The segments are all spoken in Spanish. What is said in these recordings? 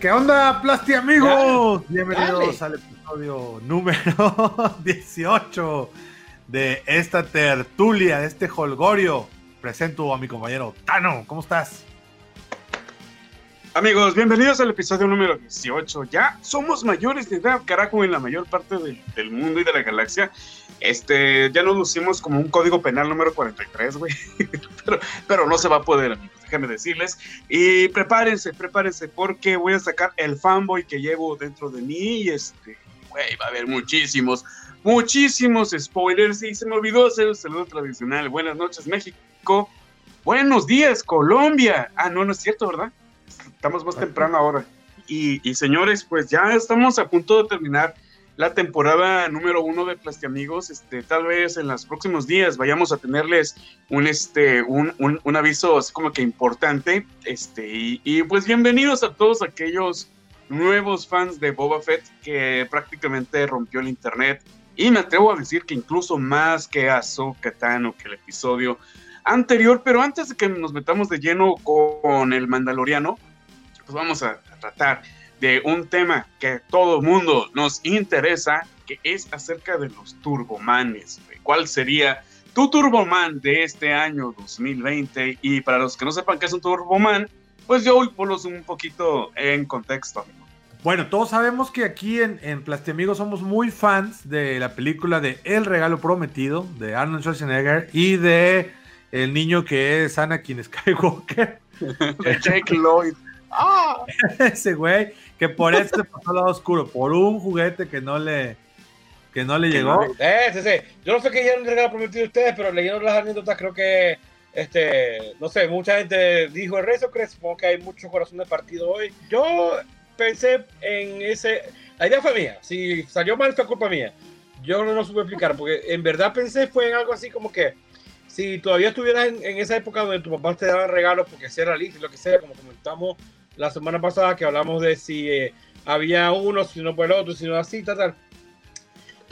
¿Qué onda, Plasti amigos? Bienvenidos al episodio número 18 de esta tertulia, de este holgorio. Presento a mi compañero Tano. ¿Cómo estás? Amigos, bienvenidos al episodio número 18. Ya somos mayores de edad, carajo, en la mayor parte del, mundo y de la galaxia. Este, ya nos lucimos como un código penal número 43, güey. pero, pero no se va a poder, amigos, déjenme decirles. Y prepárense, prepárense, porque voy a sacar el fanboy que llevo dentro de mí. Y este, güey, va a haber muchísimos, muchísimos spoilers. Y se me olvidó hacer el saludo tradicional. Buenas noches, México. Buenos días, Colombia. Ah, no, no es cierto, ¿verdad? estamos más temprano ahora. Y, señores, pues ya estamos a punto de terminar la temporada número uno de Plastiamigos. Este, tal vez en los próximos días vayamos a tenerles un, este, un, un, aviso así como que importante. Este, y, pues bienvenidos a todos aquellos nuevos fans de Boba Fett que prácticamente rompió el internet. Y me atrevo a decir que incluso más que a Tano, que el episodio anterior. Pero antes de que nos metamos de lleno con el Mandaloriano, pues vamos a, tratar de un tema que todo mundo nos interesa, que es acerca de los turbomanes. ¿Cuál sería tu turboman de este año 2020? Y para los que no sepan qué es un turboman, pues yo voy por los un poquito en contexto, amigo. Bueno, todos sabemos que aquí en, en Plastiamigos somos muy fans de la película de El Regalo Prometido, de Arnold Schwarzenegger, y de el niño que es Anakin Skywalker. Jake Lloyd. ¡Ah! Ese güey, que por eso se pasó al lado oscuro, por un juguete que no le, que no le llegó. Eh, sí, sí. Yo no sé qué un regalo prometido ustedes, pero leyendo las anécdotas, creo que, este, no sé, mucha gente dijo el rezo, creo supongo que hay mucho corazón de partido hoy. Yo pensé en ese, la idea fue mía, si salió mal fue culpa mía. Yo no lo supe explicar, porque en verdad pensé fue en algo así como que, si todavía estuvieras en, esa época donde tu papá te daba regalos porque sea realista y lo que sea, como comentamos la semana pasada que hablamos de si eh, había uno, si no por el otro, si no así, tal, tal.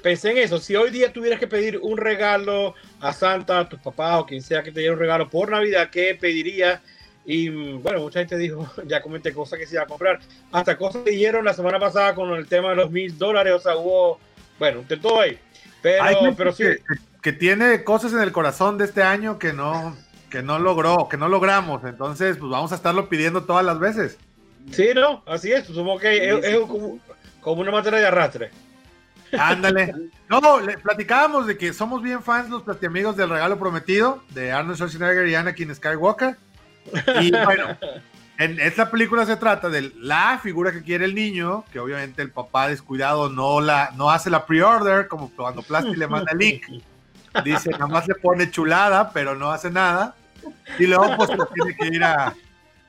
Pensé en eso. Si hoy día tuvieras que pedir un regalo a Santa, a tus papás o quien sea que te diera un regalo por Navidad, ¿qué pedirías? Y bueno, mucha gente dijo, ya comenté cosas que se iba a comprar. Hasta cosas que dijeron la semana pasada con el tema de los mil dólares. O sea, hubo, bueno, de todo ahí. Pero, pero sí. Que, que, tiene cosas en el corazón de este año que no, que no logró, que no logramos. Entonces, pues vamos a estarlo pidiendo todas las veces. Sí, no, así es. Supongo que es, como, una materia de arrastre. Ándale. No, le platicábamos de que somos bien fans los platiamigos del regalo prometido de Arnold Schwarzenegger y Anakin Skywalker. Y bueno, en esta película se trata de la figura que quiere el niño, que obviamente el papá descuidado no la no hace la pre-order, como cuando Plasti le manda el link. Dice, nada más le pone chulada, pero no hace nada. Y luego pues tiene que ir a,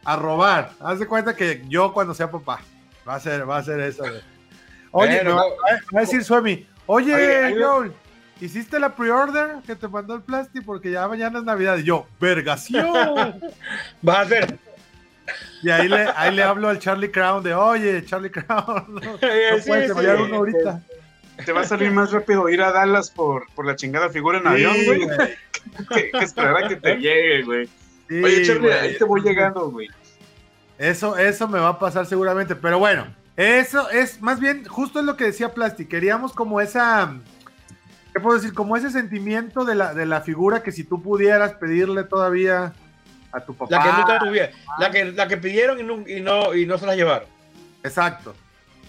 a robar. Haz de cuenta que yo cuando sea papá, va a ser, va a ser eso. Oye, va, a decir Suemi, oye, Joel, ¿hiciste la pre-order que te mandó el plástico? Porque ya mañana es Navidad. Y yo, vergación. va a ser. Y ahí le, ahí le hablo al Charlie Crown de, oye, Charlie Crown, no, puedes uno ahorita. Te va a salir más rápido ir a Dallas por, por la chingada figura en avión, güey. que, que esperar a que te llegue, güey. Oye, Charlie, ahí te voy llegando, güey. Eso, eso me va a pasar seguramente, pero bueno, eso es más bien, justo es lo que decía Plasti, queríamos como esa, ¿qué puedo decir? Como ese sentimiento de la, de la figura que si tú pudieras pedirle todavía a tu papá. La que nunca tuviera, la que, la que pidieron y no, y no, se la llevaron. Exacto.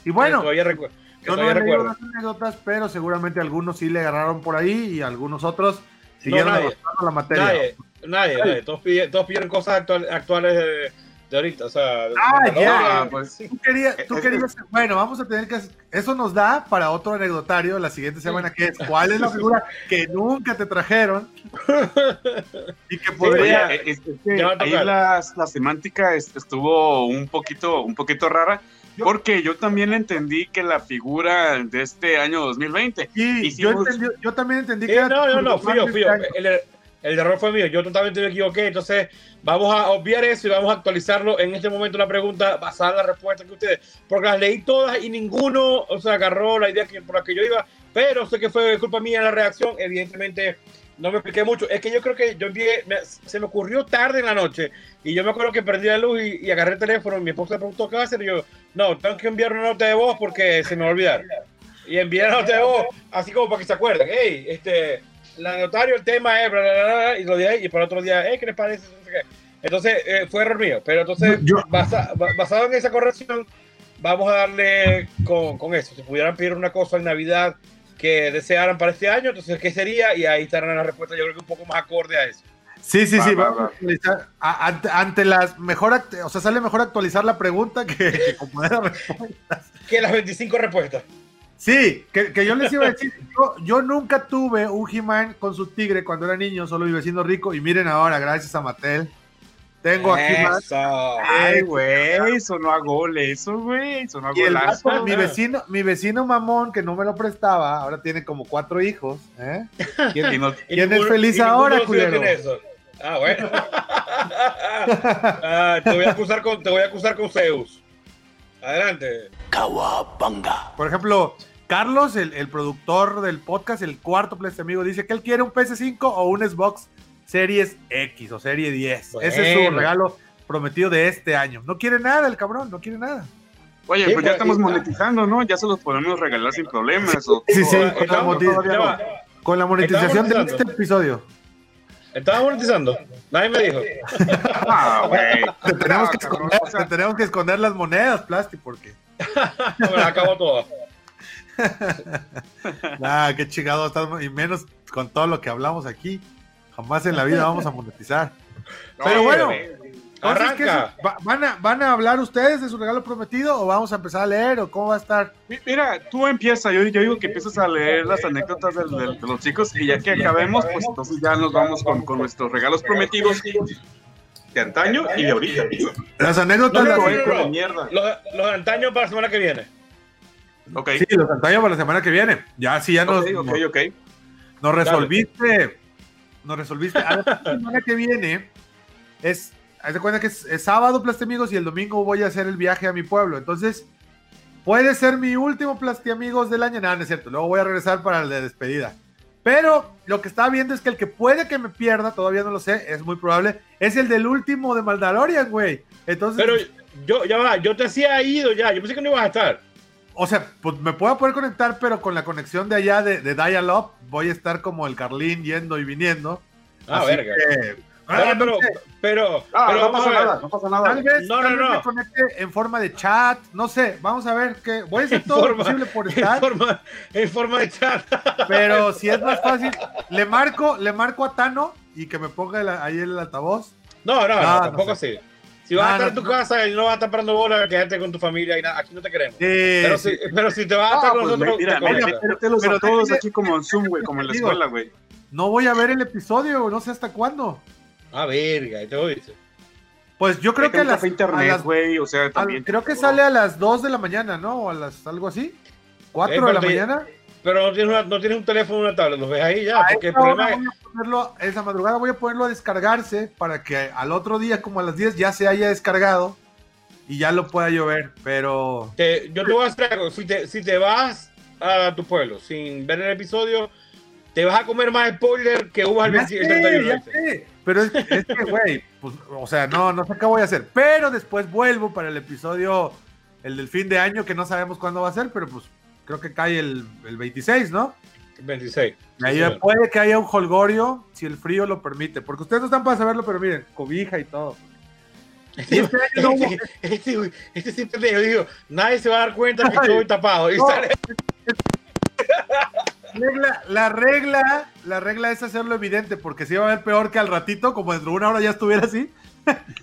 Y bueno, todavía recuerdo. Yo no recuerdo las anécdotas, pero seguramente algunos sí le agarraron por ahí y algunos otros siguieron no, la materia. Nadie, nadie, nadie. Todos, pidieron, cosas actuales de de ahorita, o sea. Ah, ya. Pues, tú querías, tú querías, bueno, vamos a tener que. Eso nos da para otro anecdotario la siguiente semana, que es cuál es la figura que nunca te trajeron y que podría. ahí la, la, semántica estuvo un poquito, un poquito rara. Porque yo también entendí que la figura de este año 2020. Sí, yo, yo, también entendí que. no, no, no, fío, fío. El, el error fue mío, yo totalmente me equivoqué, entonces vamos a obviar eso y vamos a actualizarlo en este momento la pregunta basada en la respuesta que ustedes, porque las leí todas y ninguno, o sea, agarró la idea que, por la que yo iba, pero sé que fue culpa mía la reacción, evidentemente no me expliqué mucho. Es que yo creo que yo envié, me- se me ocurrió tarde en la noche y yo me acuerdo que prendí la luz y, y agarré el teléfono. Mi esposa me preguntó qué va a hacer y yo, no, tengo que enviar una nota de voz porque se me va a olvidar. Y envié la nota de voz así como para que se acuerden. Hey, este, la notario, el tema es, bla, bla, bla, bla, y lo dije y para otro día, hey, ¿qué les parece? Entonces, eh, fue error mío. Pero entonces, Yo- basa- ba- basado en esa corrección, vamos a darle con, con eso. Si pudieran pedir una cosa en Navidad que desearan para este año, entonces, ¿qué sería? Y ahí estarán las respuestas, yo creo que un poco más acorde a eso. Sí, sí, Va, sí. va, vamos a va. actualizar. A- ante, ante las mejor, act- o sea, sale mejor actualizar la pregunta que, que componer la respuesta. Que las 25 respuestas. Sí, que, que yo les iba a decir, yo, yo nunca tuve un He-Man con su tigre cuando era niño, solo mi vecino rico, y miren ahora, gracias a Mattel, tengo a He-Man. Eso. Ay, güey, sonó a gol eso, güey. Sonó a Y el golazo. vato, mi vecino, mi vecino mamón que no me lo prestaba, ahora tiene como cuatro hijos. ¿eh? ¿Quién- Y no- Y ¿Quién es ninguno- feliz ahora, culero? Ah, bueno. Ah, te voy a acusar con, te voy a acusar con Zeus. Adelante. Por ejemplo, Carlos, el, el productor del podcast, el cuarto Play amigo, dice que él quiere un PS5 o un Xbox Series X o Serie 10. Ese es su regalo prometido de este año. No quiere nada el cabrón, no quiere nada. Oye, Sí, pues ya pues, estamos monetizando, ¿no? Ya se los podemos regalar sin problemas. o- Sí, sí, o- con la, ya va. con la monetización de este episodio. ¿Estaba monetizando? Nadie me dijo. Ah, güey. Te tenemos, Ah, que cabrón, esconder, o sea- te tenemos que esconder las monedas, Plasti, porque. Me la acabó toda. Ah, qué chingado estamos, y menos con todo lo que hablamos aquí. Jamás en la vida vamos a monetizar. Pero Sí, bueno. Entonces, ¿qué es? Arranca. Va- ¿Van, a, ¿Van a hablar ustedes de su regalo prometido o vamos a empezar a leer o cómo va a estar? Mi- Mira, tú empieza, yo, yo digo que empiezas a leer las anécdotas de, los chicos y ya que acabemos, pues entonces ya nos vamos con, con nuestros regalos prometidos de antaño y de ahorita. Las anécdotas. No, no, no, de mierda. Los, los de antaño para la semana que viene. Ok, Sí, los antaños para la semana que viene. Ya, sí, ya nos, ok, ok, nos, resolviste. Nos resolviste. A la semana que viene es. Haz de cuenta que es, es sábado, Plastemigos, y el domingo voy a hacer el viaje a mi pueblo. Entonces, puede ser mi último Plastemigos del año. Nada, no es cierto. Luego voy a regresar para el de despedida. Pero lo que estaba viendo es que el que puede que me pierda, todavía no lo sé, es muy probable, es el del último de Mandalorian, güey. Entonces, Pero yo, ya va, yo te hacía ido ya. Yo pensé que no ibas a estar. O sea, pues me puedo poder conectar, pero con la conexión de allá de, de Dial-Up voy a estar como el Carlín yendo y viniendo. Ah, Así verga. que, ah, no pero, Ah, pero no pasa nada, no pasa nada. tal vez, No, tal no, vez no. me conecte en forma de chat, no sé, vamos a ver qué. Voy a hacer todo forma- lo posible por En estar, forma, en forma de chat. pero si es más fácil, le marco, le marco a Tano y que me ponga el- ahí el altavoz. No, no, no tampoco sé. así. Si vas a estar no, en tu no. casa y no vas a estar parando bola, quédate con tu familia y nada, aquí no te queremos. Sí, Pero, sí. si, pero si te vas a Ah, estar con pues nosotros, mira, te mira, Pero a todos aquí como en Zoom, güey, como en la escuela, güey. No voy a ver el episodio, no sé hasta cuándo. Ah, verga, y te lo dice. Pues yo creo que a las, internet, las- güey, o sea, al- también. creo que sale a las 2 de la mañana, ¿no? O a las algo así. 4 Eh, de la pero te- mañana. Pero no tienes, una- no tienes un teléfono una tablet, los ves ahí ya. A Porque el problema es. voy a ponerlo, esa madrugada voy a ponerlo a descargarse para que al otro día, como a las 10, ya se haya descargado y ya lo pueda llover. Pero Te- yo te voy a hacer algo. Si te, si te vas a tu pueblo sin ver el episodio, te vas a comer más spoiler que hubo al ya 20 el sé, 31. ya ¿viste? sé. Pero es, es que, güey, pues, o sea, no, no sé qué voy a hacer. Pero después vuelvo para el episodio, el del fin de año, que no sabemos cuándo va a ser, pero pues creo que cae el, el 26, ¿no? 26. Y ahí Sí, puede que haya un holgorio si el frío lo permite. Porque ustedes no están para saberlo, pero miren, cobija y todo. Este año no hubo- Este, este, sí pendejo, digo, nadie se va a dar cuenta que estoy tapado. Y No. sale- regla- la regla, la regla es hacerlo evidente, porque si va a ver peor que al ratito, como dentro de una hora ya estuviera así,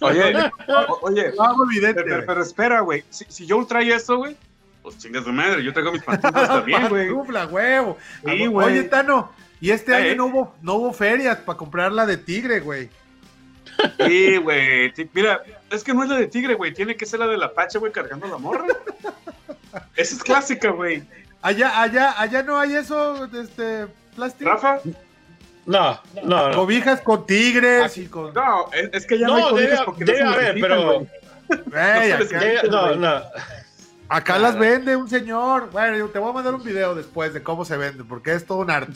Oye, o- oye, lo hago evidente. pero, güey. pero espera, güey. Si, si Joel trae esto, güey, pues chingas tu madre. Yo traigo mis pantuflas también, güey. Pantufla, huevo. Sí. Oye, Tano, y este Eh. año no hubo, no hubo ferias para comprar la de tigre, güey. Sí, güey. Mira, es que no es la de tigre, güey. Tiene que ser la del Apache, güey, cargando la morra. Esa es clásica, güey. Allá, allá, allá no hay eso, este, plástico. Rafa, No, no, no. Cobijas con tigres Así- y con. no, es, es que ya no, hay No, cobijas debe, porque debe no se haber, pero. no acá- debe- no, güey. no. Acá las vende un señor. Bueno, yo te voy a mandar un video después de cómo se vende, porque es todo un arte.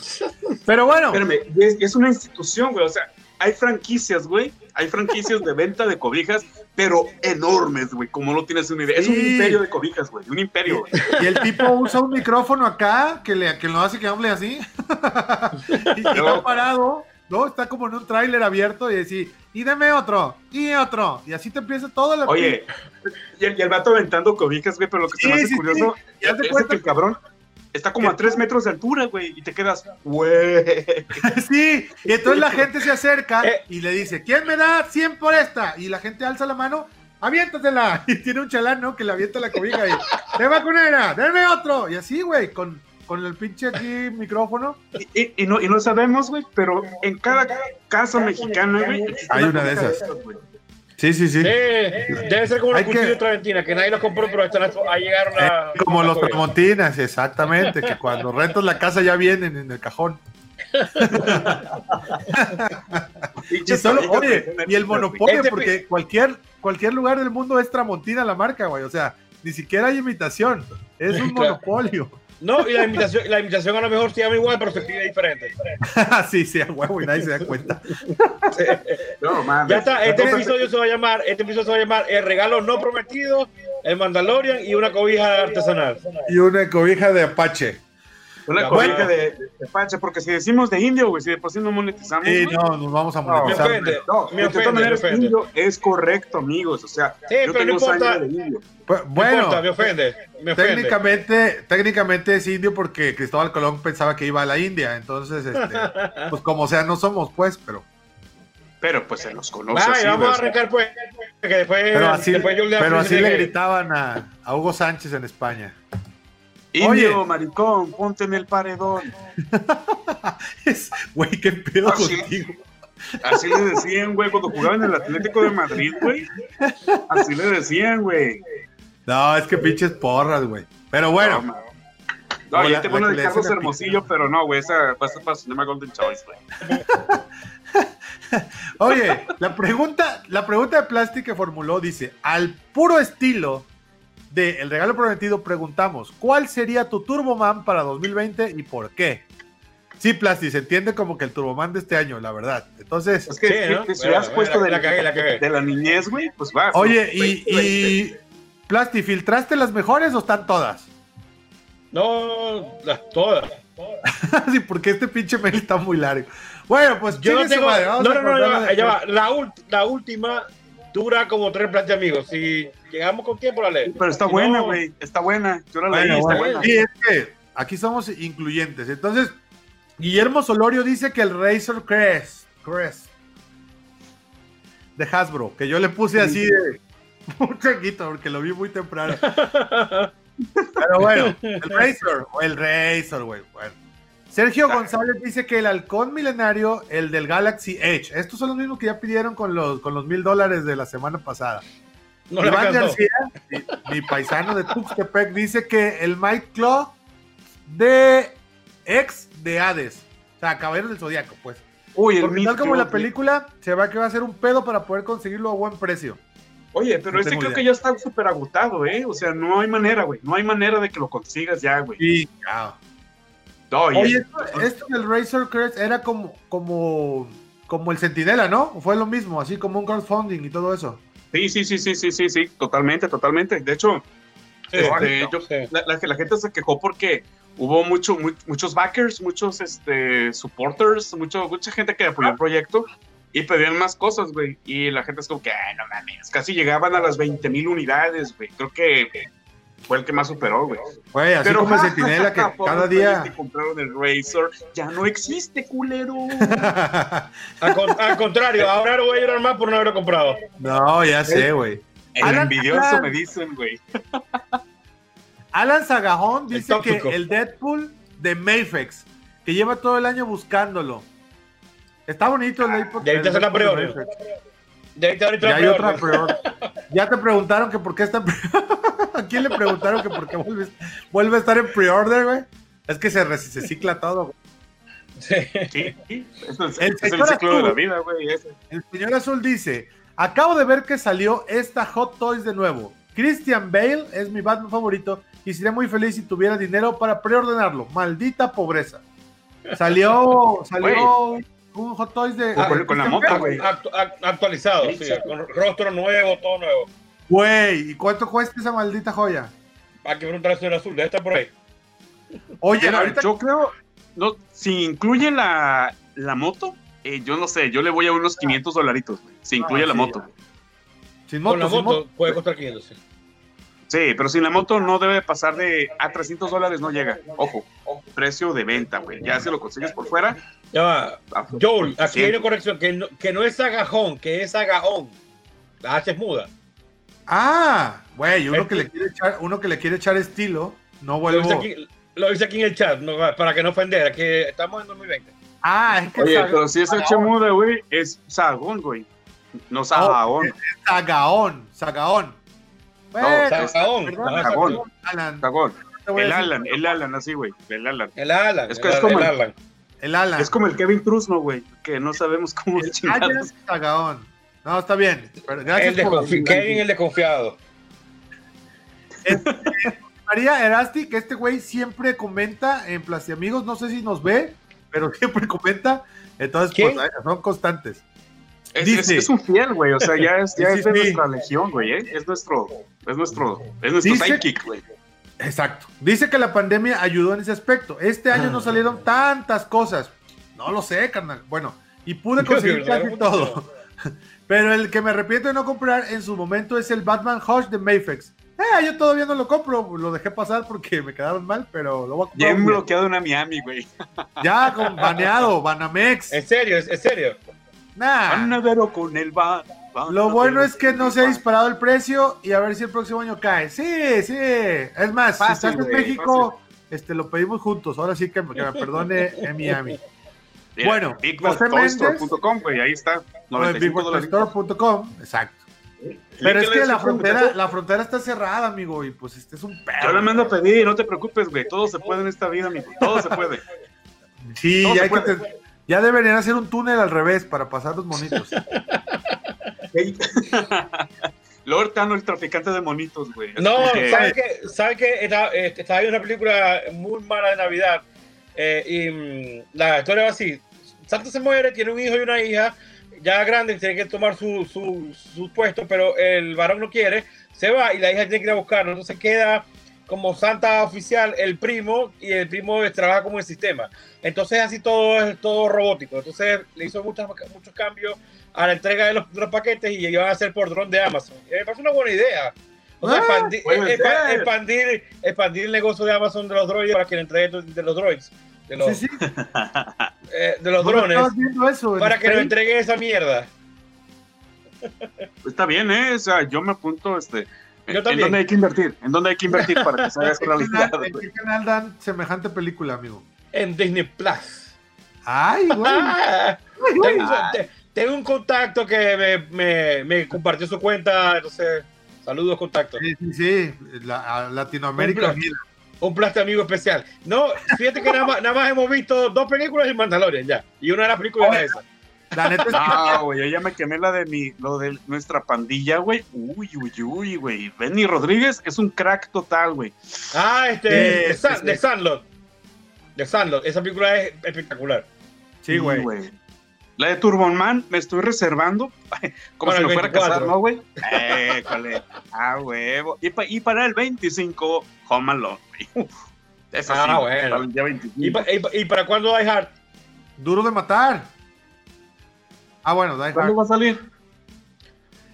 Pero bueno. Espérame, es, es una institución, güey. O sea, hay franquicias, güey. Hay franquicias de venta de cobijas, pero enormes, güey. Como no tienes una idea. Es un Sí. imperio de cobijas, güey. Un imperio, güey. Y el tipo usa un micrófono acá que, le, que lo hace que hable así. y está parado, ¿no? Está como en un tráiler abierto y decir, y deme otro, y otro. Y así te empieza toda la. Oye, y el, y el vato aventando cobijas, güey, pero lo que se me Sí, hace sí, curioso sí. Ya te es que el cabrón está como a tres metros de altura, güey, y te quedas, güey. Sí, y entonces la gente se acerca Eh. y le dice, ¿quién me da 100 por esta? Y la gente alza la mano, aviéntasela. Y tiene un chalán, ¿no? Que le avienta la cobija y, ¡te vacunera! ¡Denme otro! Y así, güey, con, con el pinche aquí micrófono. Y, y- y no, y no sabemos, güey, pero en cada casa mexicana, güey, Hay una de esas. Sí, sí, sí. Debe ser como los que- cuchillos traventina, que nadie los compró, pero están ahí llegaron a. Como a los tramontinas, exactamente, que cuando rentas la casa ya vienen en el cajón. Y solo, oye, y el monopolio, Este porque cualquier, cualquier lugar del mundo es Tramontina la marca, güey. O sea, ni siquiera hay imitación. Es un monopolio. No, y la invitación, la invitación a lo mejor se llama igual, pero se escribe diferente. sí, sí, a huevo y nadie se da cuenta. No, mames. Ya está, este episodio se va a llamar, este episodio se va a llamar El regalo no prometido, el Mandalorian y una cobija artesanal. Y una cobija de Apache. Una Bueno. de, de porque si decimos de indio, güey, si de por sí no monetizamos. Sí, güey, no, nos vamos a No, Me monetizar. ofende, No, me de ofende, todas me maneras, ofende. indio es correcto, amigos. O sea, Sí, yo pero no tengo importa. de indio. Pues, No bueno, importa, me ofende, me ofende. técnicamente, técnicamente es indio porque Cristóbal Colón pensaba que iba a la India. Entonces, este, pues como sea, no somos, pues, pero. Pero pues se los conoce Vaya, así, vamos a arrancar pues, que después, Pero así, después yo pero así dice le gritaban a, a Hugo Sánchez en España. Indio, Oye. maricón, ponte en el paredón. Güey, qué pedo contigo. Así le decían, güey, cuando jugaban en el Atlético de Madrid, güey. Así le decían, güey. No, es que pinches porras, güey. Pero bueno, No, No, yo tengo una de Carlos Hermosillo, pero no, güey, esa va a ser para Cinema Golden Choice, güey. oye, la pregunta, la pregunta de Plastic que formuló dice: al puro estilo de El Regalo Prometido, preguntamos: ¿cuál sería tu Turboman para 2020 y por qué? Sí, Plastic, se entiende como que el Turboman de este año, la verdad. Entonces, Es que Sí, si- ¿no? si, si Bueno, hubieras bueno, puesto la- de la cagué, la cagué. de la niñez, güey, pues va. oye, ¿no? y, 20, y Plastic, ¿filtraste las mejores o están todas? No, las todas. sí, porque este pinche mail está muy largo. Bueno, pues Yo no chingue su tengo. madre, vamos No, a no, no, va, ya va. La, ult- la última dura como tres plantas, amigos. Si llegamos con tiempo, la leo. Pero está Si buena, no- güey. Está buena. Yo la leí, Bueno, está bueno. buena. Sí, es que aquí somos incluyentes. Entonces, Guillermo Solorio dice que el Razor Crest, Crest de Hasbro, que yo le puse así de un changuito porque lo vi muy temprano. Pero bueno, el Razor, o el Razor, güey. Bueno. Sergio González dice que el halcón milenario, el del Galaxy Edge, estos son los mismos que ya pidieron con los con los mil dólares de la semana pasada. No Iván. García, mi, mi paisano de Tuxtepec, dice que el Mike Claw de ex de Hades. O sea, Caballeros del Zodíaco, pues. Uy, el Porque tal como la película, se va que va a ser un pedo para poder conseguirlo a buen precio. Oye, pero No este creo idea. que ya está súper agotado, ¿eh? O sea, no hay manera, güey. No hay manera de que lo consigas ya, güey. Sí, claro. No, Oye, el- esto, esto del Razor Crest era como, como, como el Centinela, ¿no? Fue lo mismo, así como un crowdfunding y todo eso. Sí, sí, sí, sí, sí, sí, sí, totalmente, totalmente. De hecho, Sí, este, yo- sí. la, la- la gente se quejó porque hubo mucho, mu- muchos backers, muchos este, supporters, mucho, mucha gente que apoyó el proyecto y pedían más cosas, güey. Y la gente es como que, "Ay, no mames, casi llegaban a las 20 mil unidades, güey. Creo que fue el que más superó, güey. Güey, así como el Centinela que cada día... que compraron el Razor ya no existe, culero. Al, con- al contrario, ahora no voy a llorar más por no haberlo comprado. no, ya sé, güey. El Alan- envidioso Alan- me dicen, güey. Alan Sagajón El dice que el Deadpool de Mayfex, que lleva todo el año buscándolo. Está bonito el Deadpool. Ya ahorita el se la te ahorita Ya hay la otra pre Ya te preguntaron que por qué está. ¿A quién le preguntaron que por qué vuelve, vuelve a estar en pre-order, güey? Es que se, re- se cicla todo. güey. Sí. Sí, es, El es el señor ciclo de azul. la vida, güey. ese. El señor Azul dice: Acabo de ver que salió esta Hot Toys de nuevo. Christian Bale es mi Batman favorito y sería muy feliz si tuviera dinero para preordenarlo. Maldita pobreza. Salió, salió un Hot Toys de. Ah, con, con la moto, güey. Actu- act- actualizado, sí, con rostro nuevo, todo nuevo. Güey, ¿y cuánto cuesta esa maldita joya? Hay que preguntarle al señor Azul, debe estar por ahí. Oye, ahorita yo creo, no, si incluye la, la moto, eh, yo no sé, yo le voy a unos 500 dolaritos, güey, si incluye Ah, la sí. moto. sin Con moto, la sin moto moto. puede costar 500, sí. Sí, pero sin la moto no debe pasar de a 300 dólares, no llega. Ojo, precio de venta, güey. Ya si lo consigues por fuera. Ya va. a- Joel, aquí hay una corrección, que no, que no es agajón, que es agajón. La H es muda. Ah, güey, uno Es que le quiere echar, uno que le quiere echar estilo, no Lo vuelvo. dice, aquí, lo dice aquí en el chat, no, para que no ofender, que estamos en 2020. Ah, es que Oye, pero si es H muda, güey, es sagón, güey. No sagón. Sagaón, Sagaón. Güey, No, Sagón. Sagón. Alan, Sagón. El Alan, el Alan, así, güey. El Alan. El Alan. Es el, es como el- Alan. El Alan. Es como el Kevin Trusno, güey, que no sabemos cómo el chingados. Alan Sagaón. No, está bien. pero gracias El por- Kevin el desconfiado. María Erasti, que este güey siempre comenta en Plastiamigos, no sé si nos ve, pero siempre comenta. Entonces, pues, son constantes. Es, Dice- es- es un fiel, güey. O sea, ya es, ya Sí, es de sí. nuestra legión, güey. ¿eh? Es nuestro, es nuestro, es nuestro Dice- sidekick, güey. Exacto. Dice que la pandemia ayudó en ese aspecto. Este año Ah. no salieron tantas cosas. No lo sé, carnal. Bueno, y pude conseguir casi todo. Pero el que me arrepiento de no comprar en su momento es el Batman Hush de Mayfex. Eh, yo todavía no lo compro, lo dejé pasar porque me quedaron mal, pero lo voy a comprar. Bien un día. bloqueado en Miami, güey. Ya, con baneado, Banamex. En serio, es- en serio. Nah. Panadero con el van. Lo bueno es que no se ha disparado el precio y a ver si el próximo año cae. Sí, sí. Es más, Fácil, si estás en México, este, lo pedimos juntos. Ahora sí que, que me perdone en Miami. Bueno, José BigBossToyStore.com, güey, ahí está. Lo de 95 dólares. BigWorldStore.com, exacto. Pero es que la frontera, la frontera está cerrada, amigo, y pues este es un Yo perro. le mando a pedir, no te preocupes, güey. Todo se puede en esta vida, amigo. Todo se puede. Sí, todo ya, se hay que puede. te- ya deberían hacer un túnel al revés para pasar los monitos. Lord Tano, el traficante de monitos, güey. No, que- ¿sabes qué? ¿Sabes qué? Estaba, eh, estaba viendo una película muy mala de Navidad eh, y mm, la historia va así. Santa se muere, tiene un hijo y una hija, ya grande, tiene que tomar su, su, su puesto, pero el varón no quiere, se va y la hija tiene que ir a buscarlo. Entonces queda como Santa oficial el primo y el primo trabaja como el sistema. Entonces así todo es todo robótico. Entonces le hizo muchas, muchos cambios a la entrega de los, de los paquetes y iban a hacer por dron de Amazon. Y me parece una buena idea. O sea, Ah, expandir, expandir el negocio de Amazon de los droides para que le entregue de los droids, de los, Sí, sí. eh, de los ¿No drones, eso para que nos Spain? entregue esa mierda. Está bien, ¿eh? O sea, yo me apunto, este. Yo ¿En dónde hay que invertir? ¿En dónde hay que invertir para que se haga ¿En qué realidad? canal- ¿En güey? qué canal dan semejante película, amigo? En Disney Plus. Ay, güey. Ay, tengo, te- tengo un contacto que me, me, me compartió su cuenta, entonces, saludos contacto. Sí, sí, sí. La, a Latinoamérica unida. Un plato amigo especial. No, fíjate que nada más, nada más hemos visto dos películas y Mandalorian ya. Y una de las películas es esa. La neta es que No, güey, yo ya me quemé la de mi, lo de nuestra pandilla, güey. Uy, uy, uy, güey. Benny Rodríguez es un crack total, güey. Ah, este, Sí, de, San- de. Sandlot. De Sandlot. Esa película es espectacular. Sí, güey. La de Turbo Man me estoy reservando. Como Para si me fuera a casar, 24. ¿no, güey? Eh, ¿cuál Ah, huevo. Y, pa- y para el 25, Home Alone, güey. Esa Ah, sí, bueno. para el día 25. ¿Y, pa- y pa- y para cuándo Die Hard? Duro de matar. Ah, bueno, Die ¿Cuándo Hard. va a salir?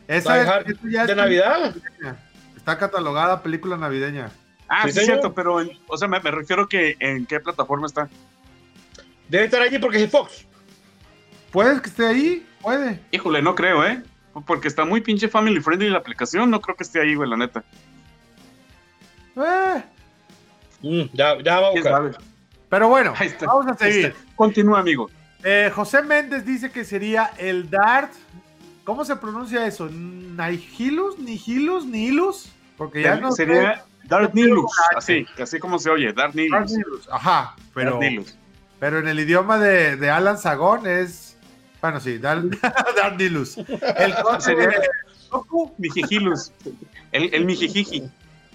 Esa Die es- Hard esta ya es ¿De Navidad? navideña. Está catalogada película navideña. Ah, Sí, sí, es cierto, pero, en- o sea, me, me refiero que en qué plataforma está. Debe estar allí porque es Fox. ¿Puedes que esté ahí? Puede. Híjole, no creo, ¿eh? Porque está muy pinche family friendly la aplicación. No creo que esté ahí, güey, la neta. Eh, Mm, ya, ya va a ¿Quién buscar. sabe? Pero bueno, Ahí está. vamos a seguir. Continúa, amigo. Eh, José Méndez dice que sería el Dart. ¿Cómo se pronuncia eso? ¿Nihilus? ¿Nihilus? ¿Nihilus? Porque ya no sé. Sería Nilus. H. Así, así como se oye, Nilus. Nihilus. Ajá, pero, Dark Nilus. pero en el idioma de, de Alan Sagón es. Bueno, sí, Dark, Dark Nihilus. El Sería-. Nihilus. El, el mijijiji.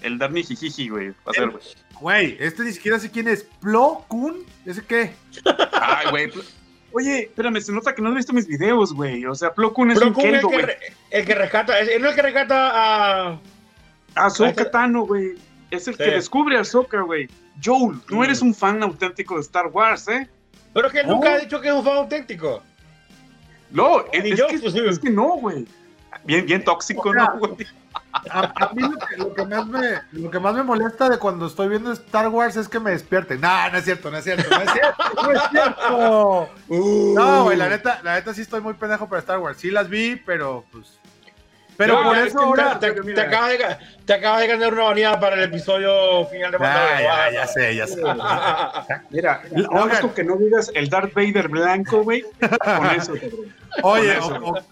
El dar mijijiji, güey. Va a ser, güey. Güey, este ni siquiera sé quién es. ¿Plo Kun? ¿Ese qué? Ay, güey. Oye, espérame, se nota que no has visto mis videos, güey. O sea, Plo Koon es Pero un el Kendo, que, güey. re- el que rescata, es, no es el que rescata a. Ahsoka Tano, güey. Es el Sí. que descubre a Ahsoka, güey. Joel, no Mm. eres un fan auténtico de Star Wars, ¿eh? Pero que él nunca ha dicho que es un fan auténtico. No, es, Ni es yo, que, pues, es que no, güey. Bien, bien tóxico, O sea, ¿no, güey? A, a mí lo que, lo que más me, lo que más me molesta de cuando estoy viendo Star Wars es que me despierten. No, no es cierto, no es cierto, no es cierto, no es cierto. No, güey, la neta, la neta sí estoy muy pendejo para Star Wars. Sí las vi, pero pues. Pero No, por es eso ahora. Te, te mira. acabas de, ga- te acabas de ganar una baneada para el episodio final de Ah, ya, ya sé, ya sé. Mira, Oigan. nada más con que no digas el Darth Vader blanco, güey. Con eso, cabrón. Oye, Con o, eso. o-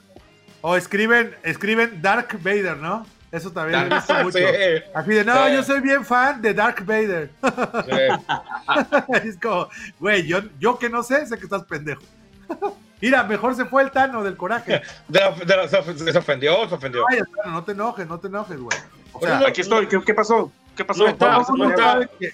o escriben, escriben Dark Vader, ¿no? Eso también lo he visto mucho. Sí, Así de, no, Sí. yo soy bien fan de Dark Vader. sí. es como, güey, yo, yo que no sé, sé que estás pendejo. Mira, mejor se fue el Tano del coraje. De la- de la- se of- se ofendió, se ofendió. Vaya, Tano, no te enojes, no te enojes, güey. O sea, Aquí estoy. ¿Qué, qué pasó? ¿Qué pasó? No está, a está. que,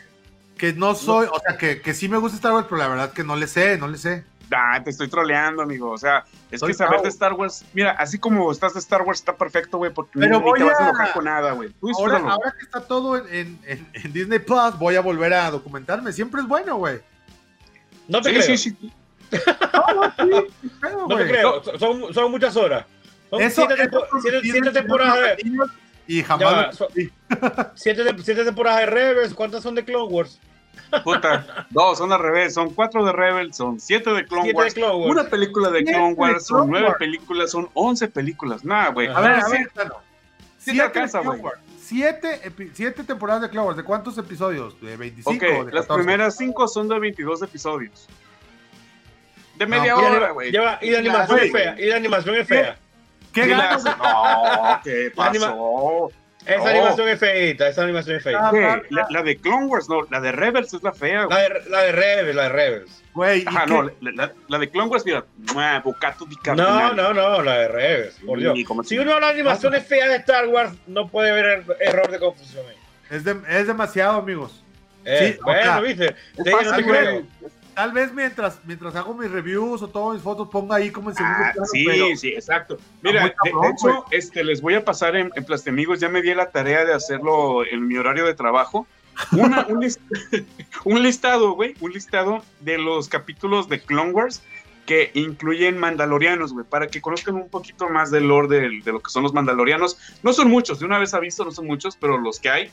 que no soy, o sea, que, que sí me gusta Star Wars, pero la verdad que no le sé, no le sé. Ah, te estoy troleando, amigo. O sea, es Soy que saber de Star Wars, mira, así como estás de Star Wars está perfecto, güey, porque Pero ni, ni voy te vas a a- enojar con nada, güey. Ahora, que está todo en, en- en- en Disney Plus, voy a volver a documentarme. Siempre es bueno, güey. No te Sí, creo. sí, sí. No, no, sí, sí creo, No te creo. Son, son muchas horas. Son Eso, siete, eso tempo- siete- siete temporadas de, Y jamás. va, lo so- cumplí. siete, siete temporadas de Rebels. ¿Cuántas son de Clone Wars? Puta. No, son al revés. Son cuatro de Rebel, son siete de Clone Siete de Wars. Clone Wars. Una película de Clone Wars, son Clone nueve Wars. películas, son once películas. Nah, güey. A ver, a ver. Sí te Siete, alcanza, güey. Wars. Siete, siete temporadas de Clone Wars. ¿De cuántos episodios? ¿De 25 Ok, o de las 14? primeras cinco son de 22 episodios. De No, media y hora, güey. Lleva- y la animación es fea. Y la animación es fea. ¿Qué ganas? No, ¿qué La anima- pasó? Esa No. animación es feita. Esa animación es feita. Ah, ¿Qué? ah, La, la de Clone Wars, no, la de Rebels es la fea, La güey. de, la de Rebels, la de Rebels. Güey, ¿y Ajá, qué- no, la, la- la de Clone Wars, mira, bocato di No, no, no, la de Rebels. Por Dios. Si uno habla de animaciones feas de Star Wars, no puede ver er- error de confusión ahí. es, de- es demasiado, amigos. Eh, Sí, bueno, viste. Es Te no te creo. Tal vez mientras, mientras hago mis reviews o tomo mis fotos, ponga ahí como en segundo Ah, plano, sí, pero- sí, exacto. Mira, de, cabrón, de hecho, este, les voy a pasar en, en Plastemigos, ya me di la tarea de hacerlo en mi horario de trabajo. Una- un, list- un listado, güey, un listado de los capítulos de Clone Wars que incluyen mandalorianos, güey, para que conozcan un poquito más del lore de, lo que son los mandalorianos. No son muchos, de una vez aviso, no son muchos, pero los que hay,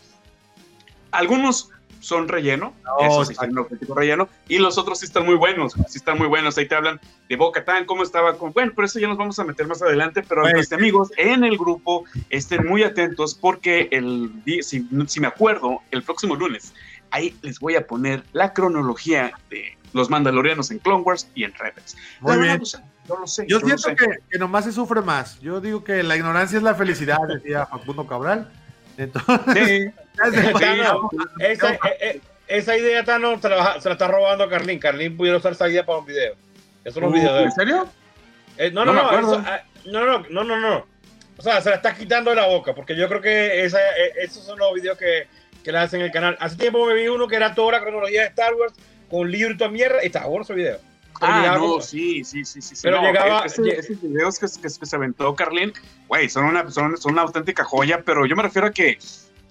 algunos son relleno, No, esos sí son un auténtico relleno, y los otros sí están muy buenos, sí están muy buenos, ahí te hablan de Boca Tan, cómo estaba con. Bueno, por eso ya nos vamos a meter más adelante, pero Güey, este, amigos, en el grupo estén muy atentos porque el si, si me acuerdo, el próximo lunes, ahí les voy a poner la cronología de los Mandalorianos en Clone Wars y en Rebels. Muy bien. no lo sé. Yo no siento que, que nomás se sufre más. Yo digo que la ignorancia es la felicidad, decía Facundo Cabral. Entonces, Sí, esa, eh, eh, esa idea Tano se la, se la está robando Carlín. Carlín pudiera usar esa idea para un video. Esos son los Uh, videos de él. ¿En serio? Eh, no, no no, me no, eso, ah, no, no, no, no, no. O sea, se la está quitando de la boca, porque yo creo que esa, esos son los videos que, que le hacen en el canal. Hace tiempo me vi uno que era toda la cronología de Star Wars, con libro y toda mierda, y estaba bueno ese video. Pero Ah, llegaba no, sí, sí, sí, sí. sí, Pero no, llegaba- esos videos que, que- que se aventó Carlín, güey, son una, son, son una auténtica joya, pero yo me refiero a que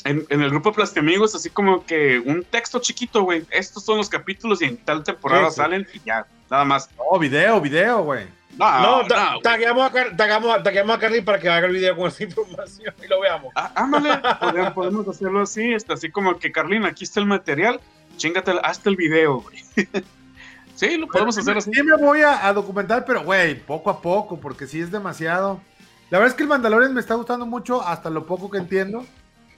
en, en el grupo Plastemigos, así como que un texto chiquito, güey, estos son los capítulos y en tal temporada Sí, sí. salen y ya, nada más. No, video, video, güey. No, No, no, tagueamos, a Car- tagueamos a- tagueamos a Carlín para que haga el video con esa información y lo veamos. Ah, ándale, podemos, podemos hacerlo así, este, así como que Carlín, aquí está el material, chingate hasta el video, güey. sí, lo podemos hacer así. Sí me voy a, a documentar, pero güey, poco a poco, porque sí es demasiado. La verdad es que el Mandalorian me está gustando mucho, hasta lo poco que entiendo.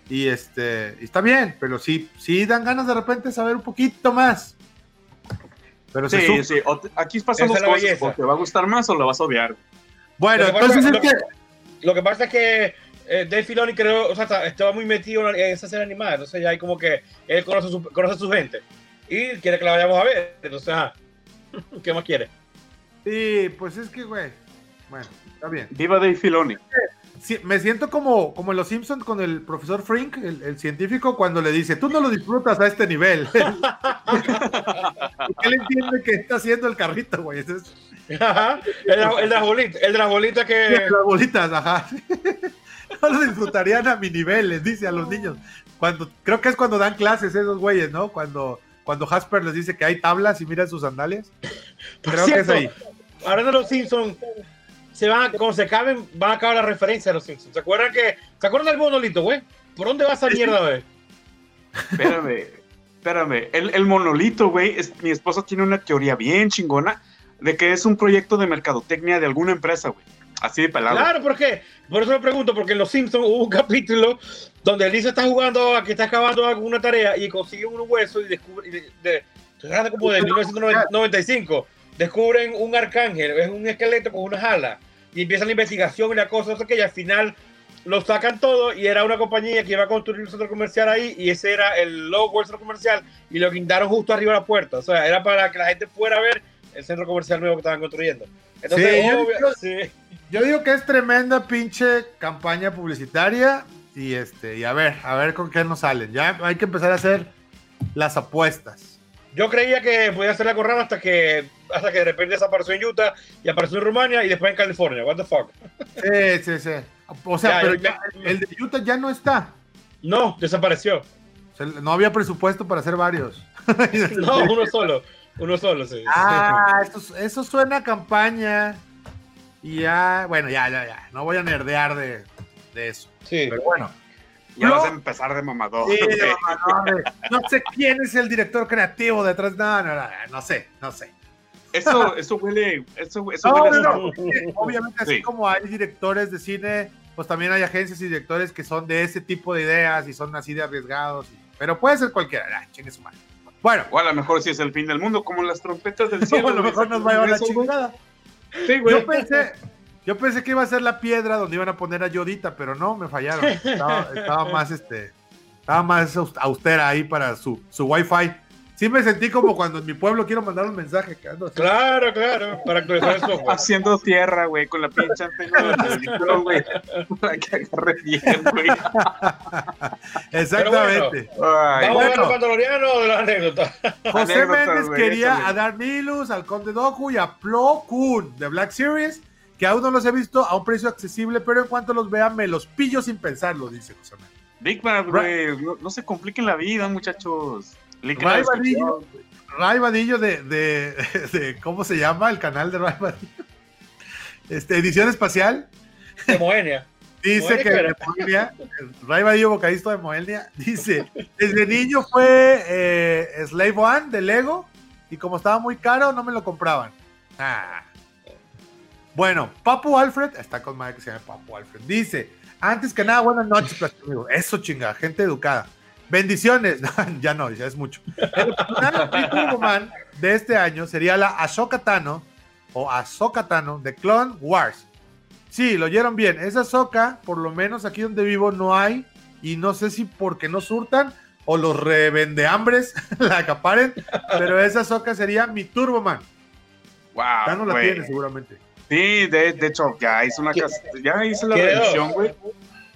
Y este, y está bien, pero sí, sí dan ganas de repente saber un poquito más. Pero Sí, te- aquí pasan dos cosas, o te va a gustar más o lo vas a odiar. Bueno, Lo que entonces pasa- es lo que Lo que pasa es que eh, Dave Filoni creo, o sea, estaba muy metido en esa serie animada, entonces ya hay como que él conoce, su, conoce a su gente y quiere que la vayamos a ver, entonces, ajá. ¿qué más quiere? sí, pues es que, güey. Bueno, está bien. Viva Dave Filoni. Sí, me siento como, como en Los Simpsons con el profesor Frink, el, el científico, cuando le dice, tú no lo disfrutas a este nivel. Él entiende que está haciendo el carrito, güey. Es- Ajá, el, de- el de las bolitas, el de las bolitas que. las bolitas, ajá. No lo disfrutarían a mi nivel, les dice a los niños. Cuando, creo que es cuando dan clases esos güeyes, ¿no? Cuando, cuando Jasper les dice que hay tablas y miran sus sandalias. Por Creo que es ahí. Ahora de los Simpsons, se van, cuando se acaben, van a acabar la referencia de los Simpsons. ¿Se acuerdan que, ¿se acuerdan del monolito, güey? ¿Por dónde va esa mierda, güey? Espérame, espérame. El, el monolito, güey, es- mi esposa tiene una teoría bien chingona de que es un proyecto de mercadotecnia de alguna empresa, güey. Así de pelado. Claro, ¿por qué? Por eso lo pregunto, porque en Los Simpsons hubo un capítulo donde Lisa está jugando a que está acabando alguna tarea y consigue un hueso y descubre, y de, de- hablando como de 1995, descubren un arcángel, es un esqueleto con unas alas y empieza la investigación y la cosa, no sé qué, y al final lo sacan todo y era una compañía que iba a construir un centro comercial ahí y ese era el logo del centro comercial y lo guindaron justo arriba de la puerta, o sea, era para que la gente fuera a ver el centro comercial nuevo que estaban construyendo. Entonces, Sí, yo- obvio- yo- sí. Yo digo que es tremenda pinche campaña publicitaria y este y a ver, a ver con qué nos salen. Ya hay que empezar a hacer las apuestas. Yo creía que podía hacer la corrada hasta que hasta que de repente desapareció en Utah y apareció en Rumania y después en California. What the fuck? Sí, sí, sí. O sea, Ya, pero ya, ya- el de Utah ya no está. No, desapareció. O sea, no había presupuesto para hacer varios. No, uno solo. Uno solo, sí. Ah, eso, eso suena a campaña. Y ya, bueno, ya, ya, ya. No voy a nerdear de, de eso. Sí. Pero bueno. Ya No. vas a empezar de mamador. Sí, no sé quién es el director creativo detrás. No, no, no, no sé, no sé. Eso, eso huele, eso, eso No, huele no, a- no, Obviamente, así Sí. como hay directores de cine, pues también hay agencias y directores que son de ese tipo de ideas y son así de arriesgados. y- pero puede ser cualquiera. Ah, chingue su madre. Bueno, O a lo mejor si es el fin del mundo, como las trompetas del cielo. a lo mejor nos va a llevar la chingada. Sí, güey. Yo pensé, yo pensé que iba a ser la piedra donde iban a poner a Yodita, pero no, me fallaron. Estaba, estaba más este, estaba más aus- austera ahí para su, su wifi. Sí me sentí como cuando en mi pueblo quiero mandar un mensaje que ando así. Claro, claro. Para actualizar software. Haciendo tierra, güey, con la pinche antena güey. Para que agarre bien, güey. Exactamente. Ay, ¿Vamos a ver bueno. los de las anécdotas? José Méndez quería a Dark Nilus, al Conde Doku y a Plo Koon de Black Series, que aún no los he visto a un precio accesible, pero en cuanto los vea me los pillo sin pensarlo, dice José Méndez. Big Bad, güey. No, no se compliquen la vida, muchachos. Ray. Vadillo, Ray Vadillo de, de, de- ¿cómo se llama? El canal de Ray Vadillo. Este, edición espacial. De Moenia. Dice Moenia, que de Ray Vadillo, vocalista de Moelnia, dice, desde niño fue eh, Slave One de Lego y como estaba muy caro no me lo compraban. Ah. Bueno, Papu Alfred, está con madre que se llama Papu Alfred, dice, antes que nada, buenas noches, Plástico Amigo. Eso chinga, gente educada. Bendiciones, ya no, ya es mucho. El personal de Turbo Man de este año sería la Ahsoka Tano o Ahsoka Tano de Clone Wars. Sí, lo oyeron bien. Esa soca, por lo menos aquí donde vivo, no hay. Y no sé si porque no surtan o los revendeambres la acaparen. Pero esa soca sería mi Turboman. Wow, Ya no la tiene seguramente. Sí, de, de hecho, ya hice una ¿Qué- cas- ya hice la revisión, güey.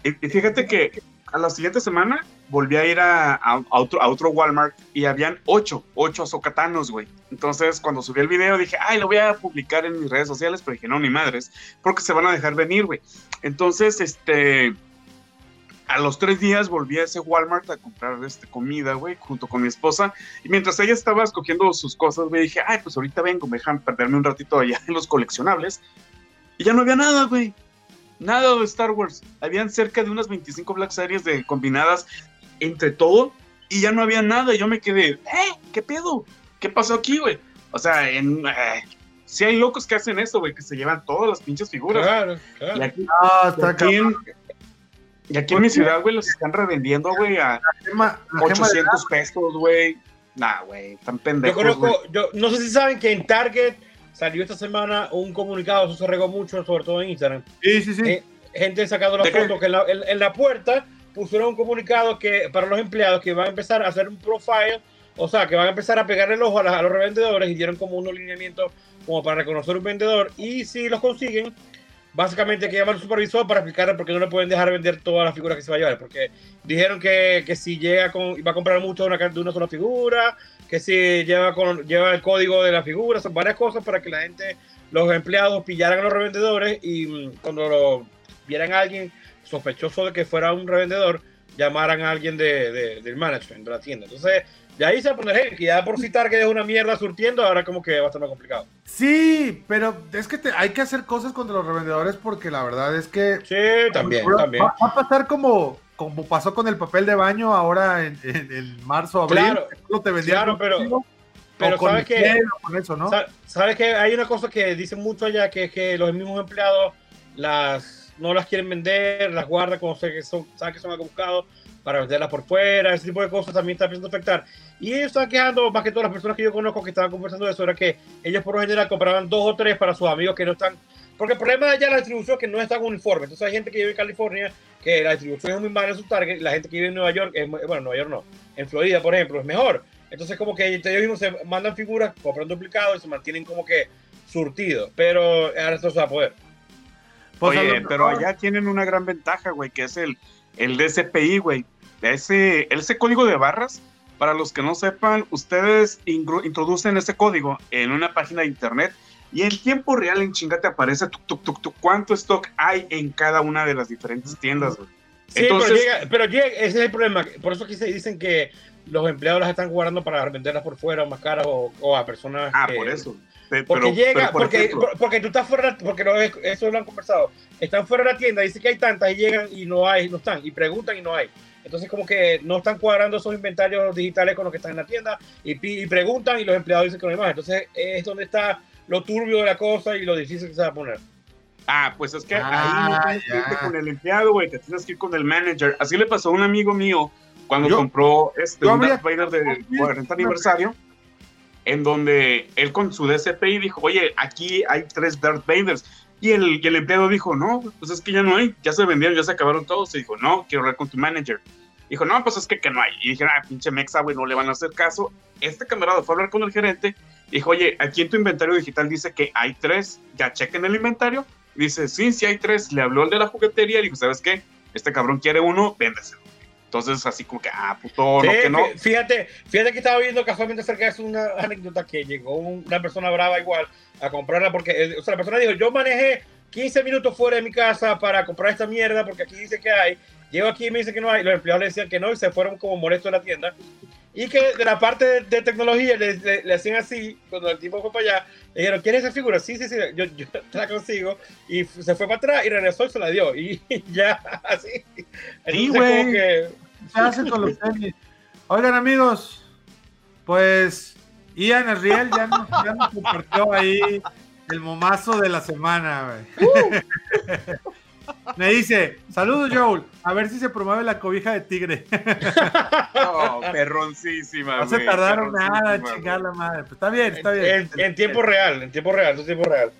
Y fíjate que a la siguiente semana volví a ir a, otro Walmart y habían ocho, ocho azocatanos, güey. Entonces, cuando subí el video dije, ay, lo voy a publicar en mis redes sociales, pero dije, no, ni madres, porque se van a dejar venir, güey. Entonces, este, a los tres días volví a ese Walmart a comprar este, comida, güey, junto con mi esposa. Y mientras ella estaba escogiendo sus cosas, güey, dije, ay, pues ahorita vengo, me dejan perderme un ratito allá en los coleccionables. Y ya no había nada, güey. Nada de Star Wars. Habían cerca de unas 25 Black Series de combinadas entre todo. Y ya no había nada. Y yo me quedé, ¿eh? ¿Qué pedo? ¿Qué pasó aquí, güey? O sea, en, eh, sí hay locos que hacen eso, güey, que se llevan todas las pinches figuras. Claro, Y claro. aquí, Ah, y aquí en, y aquí en mi ciudad, güey, los están revendiendo, güey, a La gema- la gema de 800 pesos, güey. Nah, güey, Yo pendejos, güey. conozco, yo no sé si saben que en Target salió esta semana un comunicado, eso se regó mucho, sobre todo en Instagram. Sí, sí, sí. Eh, gente sacando la foto que en la, en- en la puerta pusieron un comunicado que para los empleados que van a empezar a hacer un profile, o sea, que van a empezar a pegarle el ojo a, las- a los revendedores y dieron como unos lineamientos como para reconocer un vendedor y si los consiguen básicamente hay que llamar al supervisor para explicarle por qué no le pueden dejar vender todas las figuras que se va a llevar. Porque dijeron que, que si llega con, va a comprar mucho de una, de una sola figura, que si lleva, con, lleva el código de la figura, son varias cosas para que la gente, los empleados pillaran a los revendedores y mm, cuando lo vieran a alguien sospechoso de que fuera un revendedor, llamaran a alguien de, de- del management de la tienda. Entonces, de ahí se va a poner, hey, que ya por citar que es una mierda surtiendo, ahora como que va a estar más complicado. Sí, pero es que te- hay que hacer cosas contra los revendedores porque la verdad es que Sí, también, va, también. va a pasar como, como pasó con el papel de baño ahora en, en- en marzo, abril. Claro, que solo te claro, con pero- contigo, pero con ¿sabes con eso, ¿no? Sa- ¿Sabes que Hay una cosa que dicen mucho allá, que es que los mismos empleados las, no las quieren vender, las guardan como sé que son, saben que son buscados para venderlas por fuera, ese tipo de cosas también está empezando a afectar. Y ellos están quejando, más que todas las personas que yo conozco que estaban conversando de eso, era que ellos por lo general compraban dos o tres para sus amigos que no están... Porque el problema de allá la distribución es que no están uniforme. Entonces hay gente que vive en California que la distribución es muy mala en su target, la gente que vive en Nueva York, es bueno, Nueva York no, en Florida, por ejemplo, es mejor. Entonces como que ellos mismos se mandan figuras, compran duplicados y se mantienen como que surtidos. Pero ahora esto se va a poder. Pues Oye, pero allá tienen una gran ventaja, güey, que es el, el DCPI, güey. Ese, ese código de barras, para los que no sepan, ustedes introducen ese código en una página de internet y en tiempo real en chinga te aparece tuk, tuk, tuk, cuánto stock hay en cada una de las diferentes tiendas, güey. Sí, Entonces- pero, llega, pero llega, ese es el problema. Por eso aquí se dicen que los empleados las están guardando para venderlas por fuera o más caras o, o a personas. Ah, que- por eso. Porque pero- llega, pero, por porque, ejemplo, por- porque tú estás fuera, porque eso lo han conversado. Están fuera de la tienda, dice que hay tantas y llegan y no hay, no están, y preguntan y no hay. Entonces, como que no están cuadrando esos inventarios digitales con los que están en la tienda y, preguntan y los empleados dicen que no hay más. Entonces, es donde está lo turbio de la cosa y lo difícil que se va a poner. Ah, pues es que Ah, ahí no tienes que irte con el empleado, güey, te tienes que ir con el manager. Así le pasó a un amigo mío cuando Yo- compró este yo un Darth Vader de 40 aniversario, en donde él con su DCPI dijo, oye, aquí hay tres Darth Vaders. Y el, el empleado dijo, no, pues es que ya no hay, ya se vendieron, ya se acabaron todos. Y dijo, no, quiero hablar con tu manager. Dijo, no, pues es que, que no hay. Y dije, ah, pinche mexa, güey, no le van a hacer caso. Este camarada fue a hablar con el gerente. Dijo, oye, aquí en tu inventario digital dice que hay tres, ya chequen el inventario. Dice, sí, sí hay tres. Le habló el de la juguetería y dijo, ¿sabes qué? Este cabrón quiere uno, véndeselo. Entonces, así como que, ah, puto, no, Sí, que no. fí- Fíjate, fíjate que estaba viendo casualmente acerca de eso una anécdota que llegó un- una persona brava igual a comprarla porque, eh, o sea, la persona dijo, yo manejé 15 minutos fuera de mi casa para comprar esta mierda porque aquí dice que hay. Llego aquí y me dice que no hay. Los empleados le decían que no y se fueron como molestos de la tienda. Y que de la parte de, de tecnología le, le- le hacían así, cuando el tipo fue para allá, le dijeron, ¿quieres esa figura? Sí, sí, sí, yo, yo te la consigo. Y se fue para atrás y regresó y se la dio. Y ya, así. Entonces, güey. que- se hace con los tenis. Oigan, amigos, pues Ian Arriel ya nos, ya nos compartió ahí el momazo de la semana, güey. Me dice, saludos Joel, a ver si se promueve la cobija de tigre. No, perroncísima, No se tardaron nada en chingar la madre. Pues está bien, está bien. En, en tiempo real, en tiempo real, en tiempo real.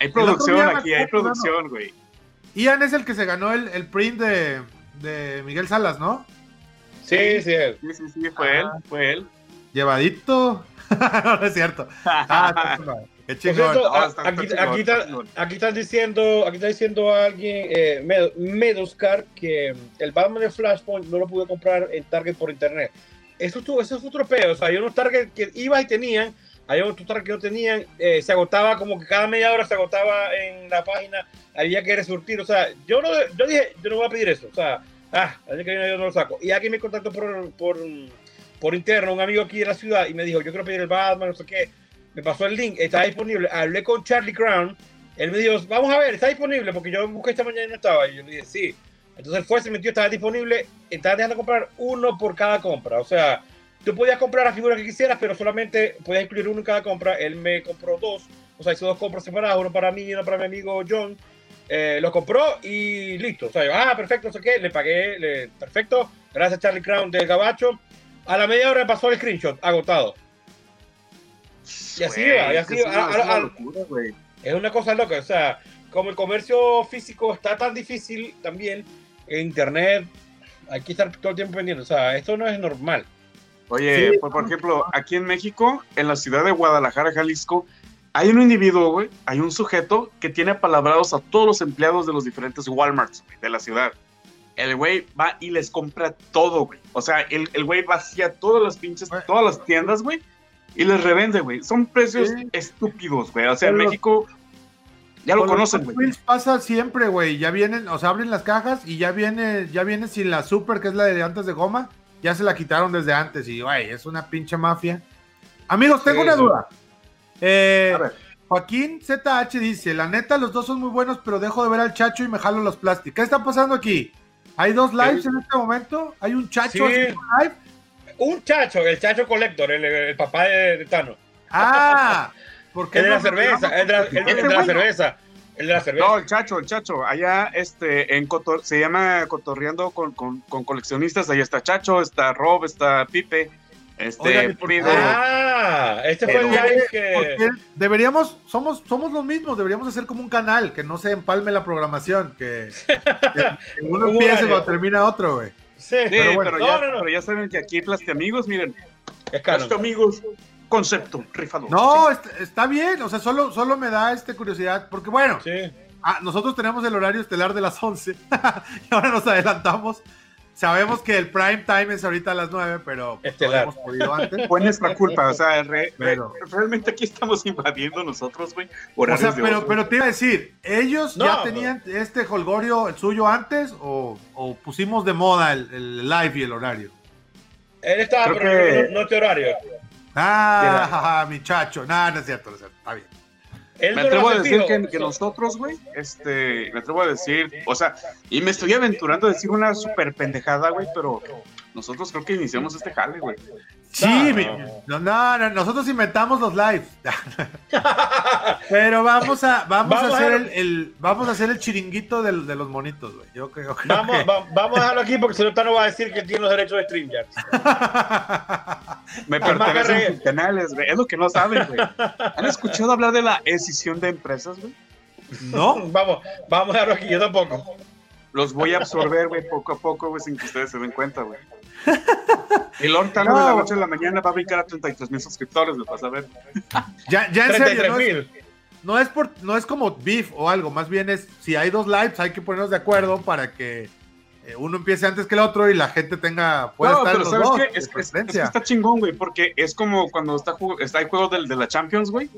Hay producción aquí, hay producción, güey. Ian es el que se ganó el, el print de, de Miguel Salas, ¿no? Sí, sí, él. Sí, sí, sí, fue él, Ah. fue él. Llevadito. no, no es cierto. Ah, está. Qué chingón. cierto, a- está- aquí, está aquí está aquí están diciendo, aquí está diciendo alguien, eh, Med- Medoscar, que el Batman de Flashpoint no lo pude comprar en Target por internet. Eso, estuvo, eso fue otro peo. O sea, hay unos Target que iba y tenían, hay otros Target que no tenían, eh, se agotaba como que cada media hora se agotaba en la página, había que resurtir. O sea, yo no, yo dije, yo no voy a pedir eso. O sea, ah, año que yo no lo saco. Y alguien me contactó por, por, por interno, un amigo aquí de la ciudad, y me dijo, yo quiero pedir el Batman, no sé qué me pasó el link, está disponible. Hablé con Charlie Crown, él me dijo, vamos a ver, está disponible, porque yo busqué esta mañana y no estaba. Y yo le dije, sí. Entonces fue, se metió, estaba disponible, estaba dejando comprar uno por cada compra. O sea, tú podías comprar la figura que quisieras, pero solamente podías incluir uno en cada compra. Él me compró dos, o sea, hizo dos compras separadas, uno para mí y uno para mi amigo John. Eh, lo compró y listo. O sea, yo, ah, perfecto, no sé qué, le pagué, perfecto. Gracias Charlie Crown del Gabacho. A la media hora pasó el screenshot, agotado. Y así Güey, va, y así va. una- A- es una a- a- locura, güey. es una cosa loca, o sea, como el comercio físico está tan difícil también, en internet hay que estar todo el tiempo pendiente, o sea, esto no es normal. Oye, Sí. por, por ejemplo, aquí en México, en la ciudad de Guadalajara, Jalisco, hay un individuo, güey, hay un sujeto que tiene apalabrados a todos los empleados de los diferentes Walmarts güey, de la ciudad. El güey va y les compra todo, güey. O sea, el, el güey vacía todas las pinches, todas las tiendas, güey, y les revende, güey. Son precios Sí. estúpidos, güey. O sea, en México ya lo conocen, güey. Pasa siempre, güey. Ya vienen, o sea, abren las cajas y ya viene, ya viene sin la super, que es la de antes de goma. Ya se la quitaron desde antes y, güey, es una pinche mafia. Amigos, tengo Sí, una duda. Eh, A ver. Joaquín ZH dice, la neta, los dos son muy buenos, pero dejo de ver al Chacho y me jalo los plásticos. ¿Qué está pasando aquí? ¿Hay dos lives en este momento? ¿Hay un Chacho Sí. haciendo live? Un chacho, el chacho collector, el, el papá de, de Tano. Ah, porque El de la cerveza, el de la, el de- el de la Bueno. cerveza. El de la cerveza. No, el chacho, el chacho. Allá este, en Cotor se llama Cotorreando con, con, con coleccionistas. Ahí está Chacho, está Rob, está Pipe. Este, Oigan, ¿y. Ah, este fue el live que. Deberíamos, somos, somos los mismos, deberíamos hacer como un canal, que no se empalme la programación, que, que uno Un empiece cuando termina otro, güey. Sí, Sí, pero bueno. pero, No, ya, no, no. pero ya saben que aquí Plasti Amigos, miren, Es. Plasti Amigos, concepto, rifado. No, está, está bien, o sea, solo, solo me da este curiosidad, porque bueno, Sí. ah, nosotros tenemos el horario estelar de las 11 y ahora nos adelantamos. Sabemos que el prime time es ahorita a las 9, pero pues, no Estelar. hemos podido antes. Fue nuestra culpa, o sea, re- re- Pero- realmente aquí estamos invadiendo nosotros, güey. O sea, pero, pero te iba a decir, ¿ellos No, ya tenían este holgorio, el suyo antes, o, o pusimos de moda el, el live y el horario? Él estaba, Creo pero que- no, no este horario. Ah, mi chacho. No, no es cierto, no es cierto. Está bien. Él Me no atrevo a decir que nosotros, güey, este, me atrevo a decir, o sea, y me estoy aventurando a decir una super pendejada, güey, pero nosotros creo que iniciamos este jale, güey. Sí, No, no, no, no, nosotros inventamos los lives. Pero vamos a, vamos, Vamos a hacer el, el- vamos a hacer el chiringuito de los monitos, güey. Yo creo, creo Vamos, que- va- vamos a dejarlo aquí porque si no, Tano va a decir que tiene los derechos de StreamYard. Me pertenecen sus canales, güey. Es lo que no saben, güey. ¿Han escuchado hablar de la escisión de empresas, güey? ¿No? Vamos, vamos a dejarlo aquí, yo tampoco. Los voy a absorber, güey, poco a poco, güey, sin que ustedes se den cuenta, güey. El Lord Tano de la No. noche a la mañana va a brincar a 33 mil suscriptores, lo vas a ver. Ya, ya en serio, 33 no es, mil. no es por, no es como beef o algo, más bien es si hay dos lives hay que ponernos de acuerdo para que eh, uno empiece antes que el otro y la gente tenga pueda no, estar en pero los ¿sabes dos, qué? de Es, que- es- es que preferencia. está chingón, güey, porque es como cuando está, está el juego del, de la Champions, güey.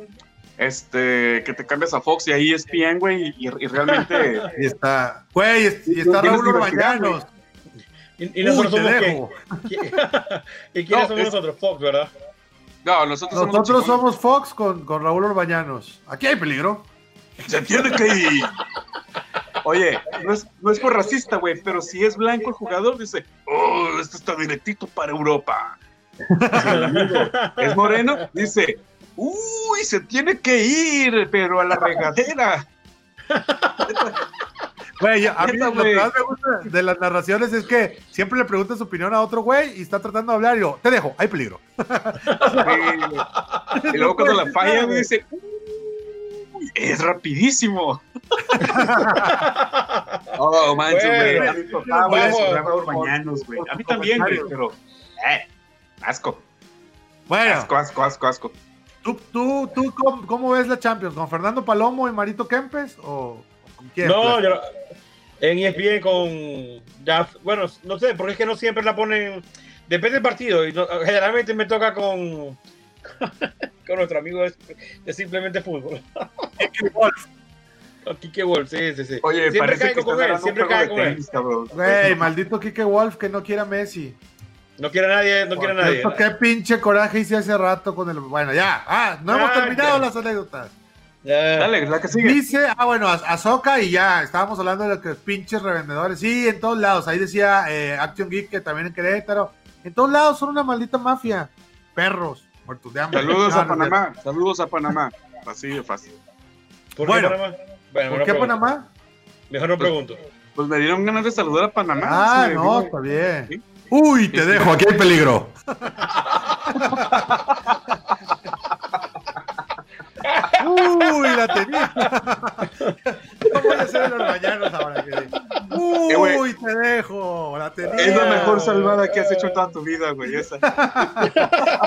Este, que te cambias a Fox y ahí es ESPN, güey, y, y realmente... Y está, güey, y y está Raúl Orbañanos. Y, y nosotros Uy, somos dejo. quién? ¿Y quiénes No, somos es- nosotros? Fox, ¿verdad? No, nosotros, somos Nosotros Fox con, con Raúl Orbañanos. Aquí hay peligro. Se tiene que ir. Oye, no es, no es por racista, güey, pero si es blanco el jugador, dice, oh, esto está directito para Europa. Es moreno, dice, uy, se tiene que ir, pero a la regadera. Güey, a mí lo que más me gusta de las narraciones es que siempre le pregunta su opinión a otro güey y está tratando de hablar y yo, te dejo, hay peligro. Sí. Y luego cuando la falla, güey, dice, es rapidísimo. Oh, manches, güey. A mi papá, güey. A mí también, güey, pero, eh, asco. Bueno, Asco, asco, asco, asco. ¿tú, tú, tú cómo, cómo ves la Champions? ¿Con Fernando Palomo y Marito Kempes o, o con quién? No, yo en ESPN con ya, bueno, no sé, porque es que no siempre la ponen, depende del partido, y no- generalmente me toca con con nuestro amigo de, de simplemente fútbol. Con Kike Wolf, sí, sí, sí. Oye, siempre caigo con él, siempre caigo con él. Güey, maldito Kike Wolf que no quiera Messi. No quiere a nadie, no quiere a nadie. Qué pinche coraje hice hace rato con el. Bueno, ya. Ah, no hemos Ah, terminado ya. las anécdotas. Dale, la que sigue. Dice, ah, bueno, Az- Azoka y ya, estábamos hablando de los que pinches revendedores. Sí, en todos lados. Ahí decía eh, Action Geek que también en Querétaro. En todos lados son una maldita mafia. Perros, muertos de hambre. Saludos No, a no, Panamá, saludos a Panamá. Así de fácil. ¿Por Bueno. qué Panamá? Bueno, ¿Por qué pregunto. Panamá? Mejor no pregunto. Pues me dieron ganas de saludar a Panamá. Ah, no, está bien. Sí. Uy, te dejo, aquí hay peligro. Uy, la tenía. No voy a hacer los mañanos ahora. Que... Eh. Uy, te dejo. La. Es la mejor salvada que has hecho en toda tu vida, güey. Esa.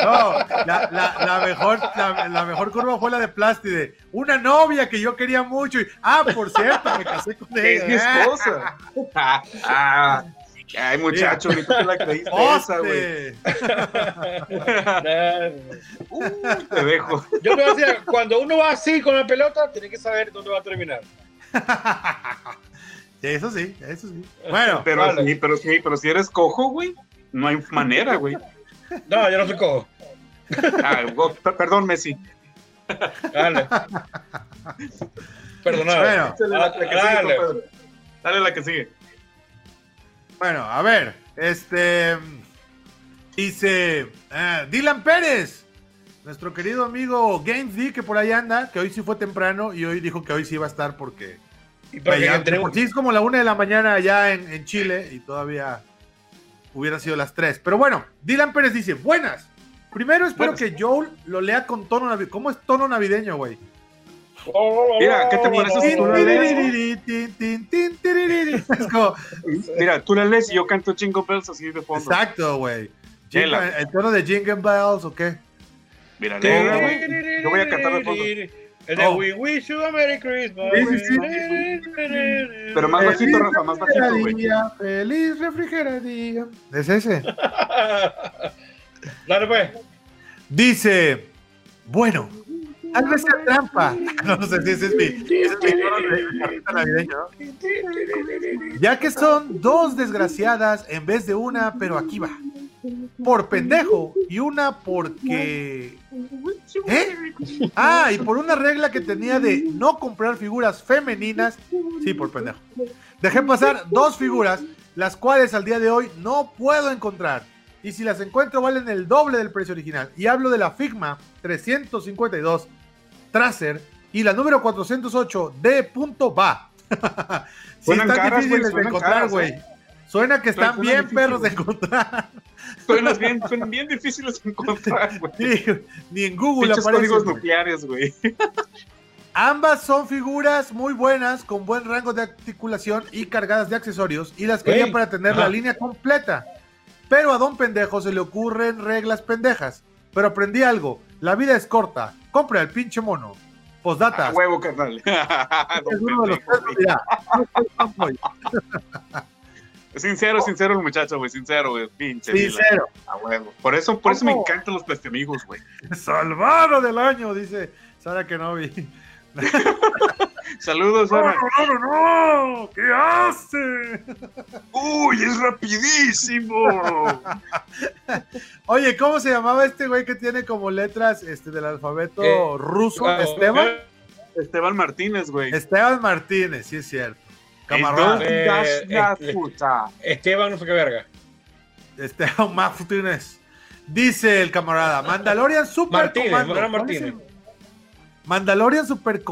No, la, la- la mejor, la, la mejor curva fue la de Plástide. Una novia que yo quería mucho. Y, ah, por cierto, me casé con Es mi ella. esposa. Ah, ah. Ay, muchacho, ni tú te la creíste esa, güey. Uy, te dejo. Yo te decía, cuando uno va así con la pelota, tiene que saber dónde va a terminar. Eso sí, eso sí. Bueno, Pero Vale. sí, pero sí, pero si eres cojo, güey, no hay manera, güey. No, yo no soy cojo. Ah, perdón, Messi. Dale. Perdonado. Bueno. Dale la que sigue, Dale. Dale la que sigue. Bueno, a ver, este dice ah, Dylan Pérez, nuestro querido amigo Games D, que por ahí anda, que hoy sí fue temprano y hoy dijo que hoy sí iba a estar porque Y entre por sí es como la una de la mañana allá en, en Chile y todavía hubiera sido las tres. Pero bueno, Dylan Pérez dice, buenas. Primero espero Buenas. que Joel lo lea con tono navideño. ¿Cómo es tono navideño, güey? Mira, ¿qué te parece si tú la lees? Tin, tiririrí. Es como- Mira, tú la lees y yo canto Jingle Bells así de fondo. exacto, güey. ¿El tono de Jingle Bells o qué? Mira, güey. Yo voy a cantar de fondo. El de Oh. We Wish You a Merry Christmas. Sí, sí, sí. Pero más bajito, Rafa, más bajito, güey. Feliz refrigeradía. ¿Es ese? Dale, pues. Dice, bueno, tal vez sea trampa. No, sé si es mi, ¿no? Ya que son dos desgraciadas en vez de una, pero aquí va. Por pendejo y una porque... ¿Eh? Ah, y por una regla que tenía de no comprar figuras femeninas. Sí, por pendejo. Dejé pasar dos figuras, las cuales al día de hoy no puedo encontrar. Y si las encuentro valen el doble del precio original. Y hablo de la Figma 352 Tracer y la número 408 de punto va. sí, Suenan están caras, difíciles de encontrar, güey. ¿eh? Suena que están bien perros de encontrar. Suenan bien, suenan bien difíciles de encontrar, güey. Sí, ni en Google Pinches aparecen, códigos nucleares, güey. Ambas son figuras muy buenas, con buen rango de articulación y cargadas de accesorios, y las quería para tener ajá. la línea completa. Pero a don pendejo se le ocurren reglas pendejas. Pero aprendí algo, la vida es corta, compra el pinche mono. Postdata, A huevo, carnal. es. Sincero, sincero el muchacho, güey. Sincero, güey. Pinche. Sincero, A huevo. Por eso, por eso me encantan los platiamigos, güey. salvado del año, dice Sara Kenobi. Saludos, No, Ana. no, no, no, no, ¿qué hace? ¡Uy, es rapidísimo! Oye, ¿cómo se llamaba este güey que tiene como letras este, del alfabeto Eh, ruso? Ah, Esteban. Esteban Martínez, güey. Esteban Martínez, sí es cierto. Dos Eh, puta. Esteban, no sé qué verga. Esteban Martínez. Dice el camarada, Mandalorian Super Martínez, Comando. Mariano ¿Cuál es Martínez. Mandalorian Super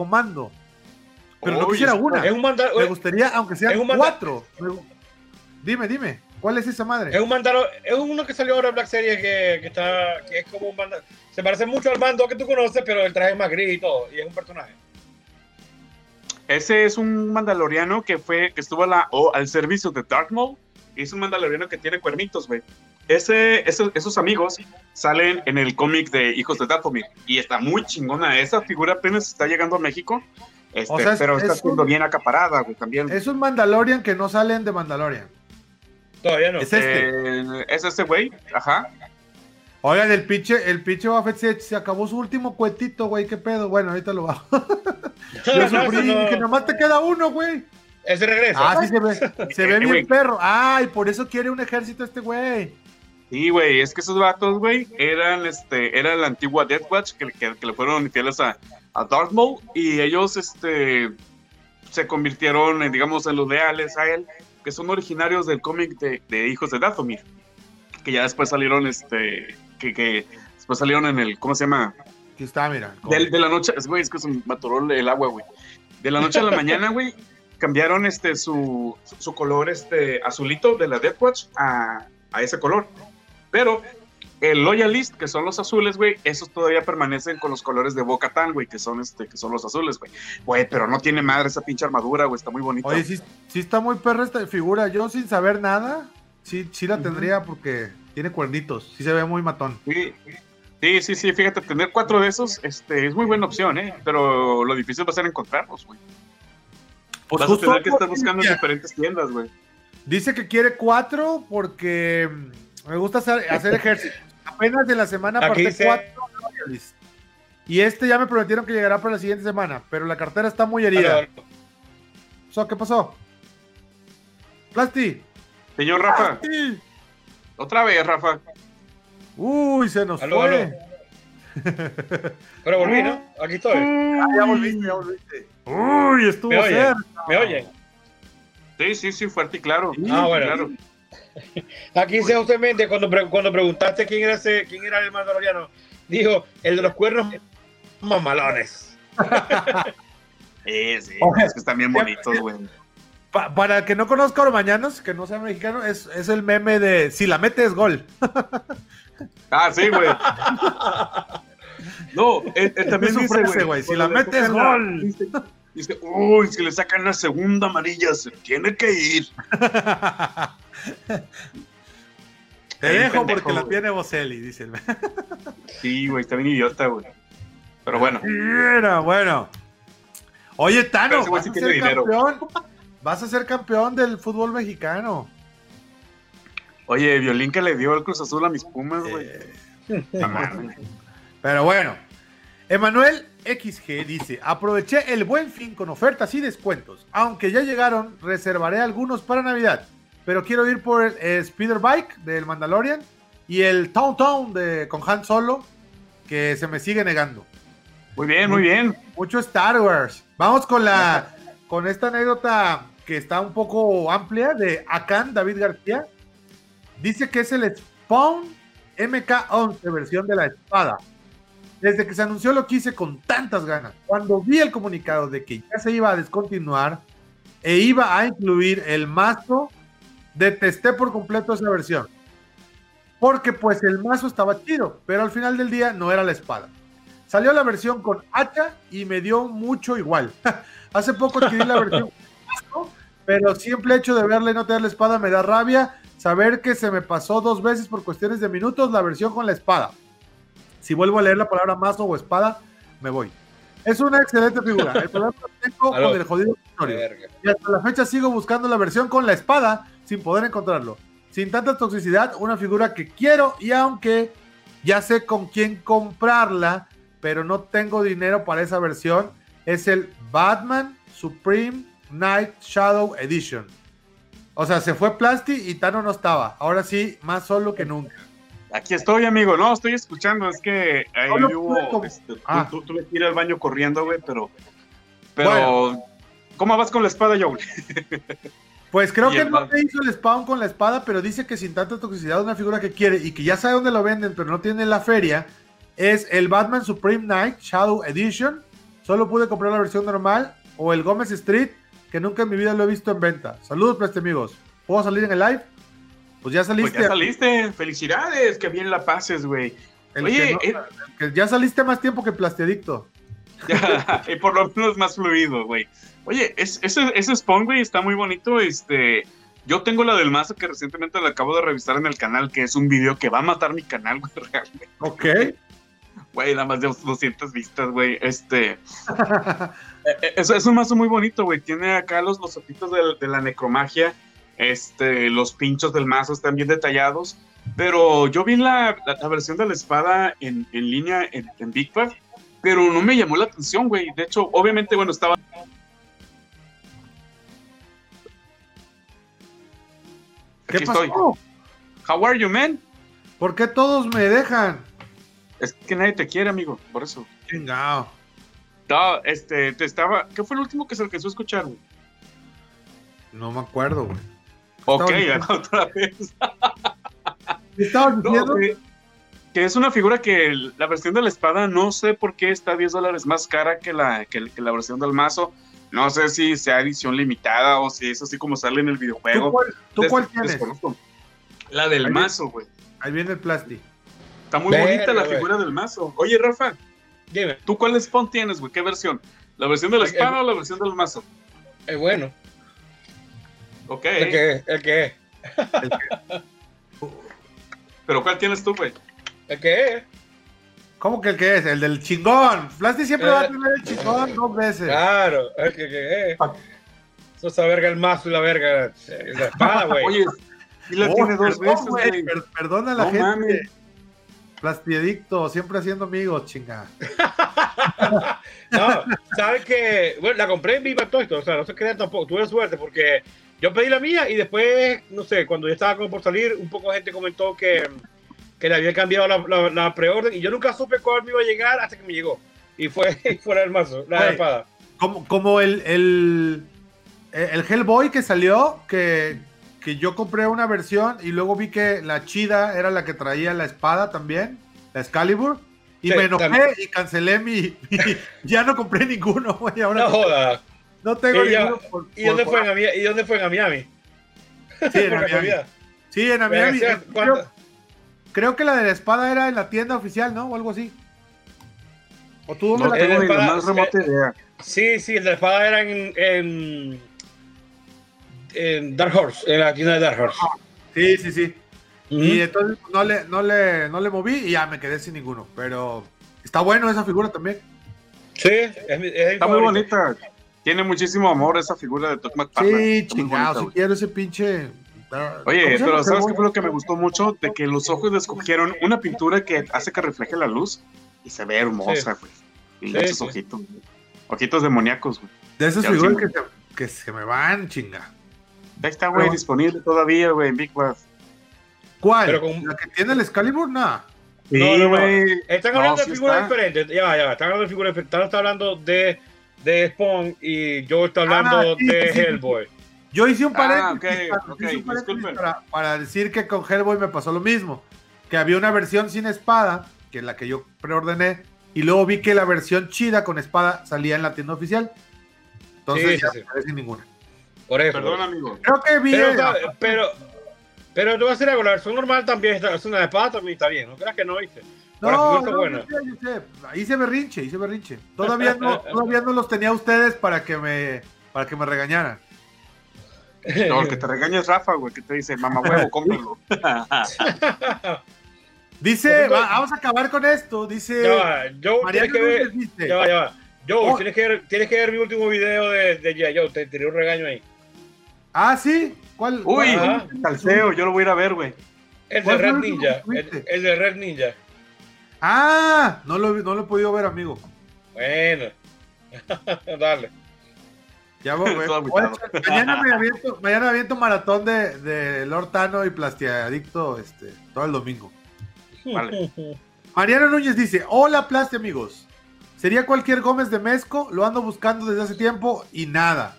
Pero no Uy, quisiera una. Es un, Me gustaría, aunque sean un cuatro. Dime, dime, ¿cuál es esa madre? es un mandalo, es uno que salió ahora en Black Series que, que está, que es como un mando, se parece mucho al mando que tú conoces, pero el traje es más gris y todo, y es un personaje. Ese es un mandaloriano que fue, que estuvo a la, o al servicio de Darth Maul. Y es un mandaloriano que tiene cuernitos, güey. Ese, esos, esos amigos salen en el cómic de Hijos de Dathomir. Y está muy chingona. Esa figura apenas está llegando a México. Este, O sea, es- pero está es siendo un- bien acaparada, güey, también. Es un Mandalorian que no salen de Mandalorian. Todavía no. Es este. Eh, es ese güey, ajá. Oigan, el pinche, el pinche Buffett se, se acabó su último cuetito, güey. ¿Qué pedo? Bueno, ahorita lo bajo. Yo sufrí no- que nomás te queda uno, güey. ese regresa. Ah, sí se ve. Se ve Eh, bien perro. Ay, por eso quiere un ejército este güey. Sí, güey, es que esos vatos, güey, eran, este, era la antigua Death Watch que, que, que le fueron infieles a, a Darth Maul y ellos, este, se convirtieron, en, digamos, en los leales a él, que son originarios del cómic de, de Hijos de Dathomir, que ya después salieron, este, que, que después salieron en el, ¿cómo se llama? Aquí está, mira. De, de la noche, es, güey, es que se me atoró el agua, güey. De la noche a la mañana, güey, cambiaron este su, su color este azulito de la Death Watch a, a ese color. Pero el Loyalist, que son los azules, güey, esos todavía permanecen con los colores de Boca Tan, güey, que son este, que son los azules, güey. Güey, pero no tiene madre esa pinche armadura, güey, está muy bonita. Oye, sí, sí está muy perra esta figura. Yo sin saber nada, sí, sí la tendría porque tiene cuernitos, sí se ve muy matón. Sí, sí, sí, sí, fíjate, tener cuatro de esos este, es muy buena opción, ¿eh? Pero lo difícil va a ser encontrarlos, güey. Pues Vas a tener que estar buscando en diferentes tiendas, güey. Dice que quiere cuatro porque me gusta hacer, hacer ejercicio. Apenas de la semana Aquí aparté dice- cuatro Royals. Y este ya me prometieron que llegará para la siguiente semana, pero la cartera está muy herida. So, ¿Qué pasó? Plasti. Señor Rafa, Plasti. otra vez, Rafa. Uy, se nos Aló, fue. aló. Pero volví, ¿no? Aquí estoy. Ah, ya volviste, ya volviste. Uy, estuvo ¿Me oyen? cerca. ¿Me oyen? Sí, sí, sí, fuerte y claro. Sí, Ah, bueno. Claro. Aquí dice José Méndez, cuando, pre- cuando preguntaste quién era ese, quién era el mandaloriano, dijo, el de los cuernos mamalones. Sí, sí, es que están bien bonitos, güey. Pa- para el que no conozca a Orbañanos, que no sea mexicano, es, es el meme de si la metes gol. Ah, sí, güey. No, él, él también dice, frase, güey, si la metes, gol. Dice, dice, uy, si le sacan la segunda amarilla, se tiene que ir. Te dejo pendejo, porque la güey. tiene Boselli, dice el Sí, güey, está bien idiota, güey. Pero bueno, Mira, bueno. Oye, Tano, vas a ser campeón. Vas a ser campeón del fútbol mexicano. oye, violín que le dio el Cruz Azul a mis pumas, güey. Eh. Pero bueno, Emanuel XG dice, aproveché el buen fin con ofertas y descuentos. Aunque ya llegaron, reservaré algunos para Navidad. Pero quiero ir por el eh, Speeder Bike del Mandalorian y el Town Town de, con Han Solo, que se me sigue negando. Muy bien, muy bien. Mucho Star Wars. Vamos con la con esta anécdota que está un poco amplia de Akan David García. Dice que es el Spawn MK11 versión de la espada. Desde que se anunció lo quise con tantas ganas. Cuando vi el comunicado de que ya se iba a descontinuar e iba a incluir el mazo, detesté por completo esa versión. Porque pues el mazo estaba chido, pero al final del día no era la espada. Salió la versión con hacha y me dio mucho igual. Hace poco adquirí la versión con mazo, pero simple hecho de verla y no tener la espada me da rabia. Saber que se me pasó dos veces por cuestiones de minutos la versión con la espada. Si vuelvo a leer la palabra mazo o espada, me voy. Es una excelente figura. El problema tengo con el jodido. Verga. Y hasta la fecha sigo buscando la versión con la espada sin poder encontrarlo. Sin tanta toxicidad, una figura que quiero y aunque ya sé con quién comprarla, pero no tengo dinero para esa versión, es el Batman Supreme Night Shadow Edition. O sea, se fue Plasti y Tano no estaba. Ahora sí, más solo que nunca. Aquí estoy, amigo. No, estoy escuchando. Es que ahí No hubo. este, Ah. tu- tuve que ir al baño corriendo, güey, pero. Pero. ¿Cómo vas con la espada, Joe? Pues creo Y que no te hizo el spawn con la espada, pero dice que sin tanta toxicidad una figura que quiere y que ya sabe dónde lo venden, pero no tiene en la feria, es el Batman Supreme Night Shadow Edition. Solo pude comprar la versión normal o el Gómez Street, que nunca en mi vida lo he visto en venta. Saludos, Pleste amigos. ¿Puedo salir en el live? Pues ya Pues saliste. ya saliste. Felicidades. Que bien la pases, güey. Oye, que no- que ya saliste más tiempo que Plastiadicto. y por lo menos más fluido, güey. Oye, es- ese, ese spawn, güey, está muy bonito. Este. Yo tengo la del mazo que recientemente la acabo de revisar en el canal, que es un video que va a matar mi canal, güey, realmente. Ok. Güey, nada más de 200 vistas, güey. Este. eh, eh, es, es un mazo muy bonito, güey. Tiene acá los, los ojitos de, de la necromagia. Este, los pinchos del mazo están bien detallados. Pero yo vi la, la- la versión de la espada en, en línea en, en Big Pack, pero no me llamó la atención, güey. De hecho, obviamente, bueno, estaba. ¿Qué Aquí pasó? estoy. How are you, man? ¿Por qué todos me dejan? Es que nadie te quiere, amigo, por eso. Chingao. No, este, te estaba. ¿Qué fue el último que se alcanzó a escuchar, güey? No me acuerdo, güey. Ok, Estaba- otra vez. ¿Qué estabas No, diciendo? que, que es una figura que el- la versión de la espada no sé por qué está 10 dólares más cara que la, que, que la versión del mazo. No sé si sea edición limitada o si es así como sale en el ¿Tú videojuego. cuál, tú Des- cuál tienes? desconozco. La del Ahí- mazo, güey. Ahí viene el Plasti. Está muy bonita la figura del mazo. Oye, Rafa, Dime, ¿tú cuál spawn tienes, güey? ¿Qué versión? ¿La versión de la espada o la versión del mazo? es bueno. Ok. El que, el que es. El que- ¿Pero cuál tienes tú, güey? ¿El qué? ¿Cómo que el que es? El del chingón. Plasti siempre Eh. va a tener el chingón dos veces. Claro, el que, que Eso es la verga el mazo y la verga eh, la espada, güey. Oye, sí la Oh, tiene dos perdón, veces, güey, güey. per- perdona a la No gente. mames. Plastiadicto, siempre haciendo amigos, chinga. No, sabes que, bueno, la compré en Viva todo esto, o sea, no se crean tampoco, tuve suerte porque yo pedí la mía y después, no sé, cuando ya estaba como por salir, un poco de gente comentó que, que le había cambiado la, la, la preorden y yo nunca supe cuál me iba a llegar hasta que me llegó. Y fue fuera del mazo, la espada. Como, como el, el, el Hellboy que salió, que, que yo compré una versión y luego vi que la chida era la que traía la espada también, la Excalibur. Y Sí, me enojé también. y cancelé mi. mi- ya no compré ninguno, güey. Ahora No no, joda. No tengo Y ya- ninguno. por- ¿Y dónde por- fue en Miami? ¿Y dónde fue en Miami? Sí, en Miami. Sí, en Miami. Creo, que la de la espada era en la tienda oficial, ¿no? O algo así. ¿O tú dónde No la Eh, tengo ni la más remota idea. Sí, sí, la espada era en, en, en Dark Horse, en la tienda de Dark Horse. Sí, sí, sí. Ujú. Y entonces pues, no le, no, le, no le moví y ya me quedé sin ninguno. Pero está bueno esa figura también. Sí, es, es mi Está muy bonita. Tiene muchísimo amor esa figura de Doc McFarlane. Sí, chingado, si quiero ese pinche. ¿Cómo Oye, pero ¿sabes qué fue lo que me gustó mucho? De que los ojos le escogieron una pintura que hace que refleje la luz y se ve hermosa, güey. Y Sí, esos sí. ojitos. Ojitos demoníacos, güey. De esas Ya, figuras que se, que se me van, chinga. Ahí está, güey, Pero- disponible todavía, güey, en Big Bath. ¿Cuál? Pero con- ¿La que tiene el Excalibur? Nada. Sí, No, no. Están hablando de figuras está. diferentes. Ya, ya, están hablando de figuras diferentes. Están, está hablando de, de Spawn y yo estoy hablando Ah, sí, de sí, sí. Hellboy. Yo hice un Ah, paréntesis, ok, para, ok, hice un paréntesis para, para decir que con Hellboy me pasó lo mismo. Que había una versión sin espada, que es la que yo preordené, y luego vi que la versión chida con espada salía en la tienda oficial. Entonces Sí, ya sí, sí. me quedé sin ninguna. Por eso. Perdón, amigo. Creo que vi. Pero, el- ¿sabes? pero, pero te voy a decir algo, la versión normal también está, es una espada también está bien, no creas que no viste. No, no, buena. yo sé, yo sé. Hice berrinche, hice berrinche. Todavía no, todavía no los tenía ustedes para que me, para que me regañaran. No, el que te regaña es Rafa, güey, que te dice, mamá huevo, cómpralo. Dice, va, vamos a acabar con esto. Dice, ya va, Joe, tienes que ver, ya va, ya va. Joe, Oh. tienes, que ver, tienes que ver mi último video de, de G.I. Joe, te tiré un regaño ahí. ah, sí, ¿cuál? Uy, salseo, yo lo voy a ir a ver, güey. El de ¿Cuál fue Red Ninja, el de Red Ninja. Ah, no lo, no lo he podido ver, amigo. Bueno, dale. Ya voy, mañana me aviento, mañana me aviento maratón de, de Lord Tano y Plastiadicto este, todo el domingo. Vale. Mariano Núñez dice, hola Plasti amigos. Sería cualquier Gómez de Mezco, lo ando buscando desde hace tiempo y nada.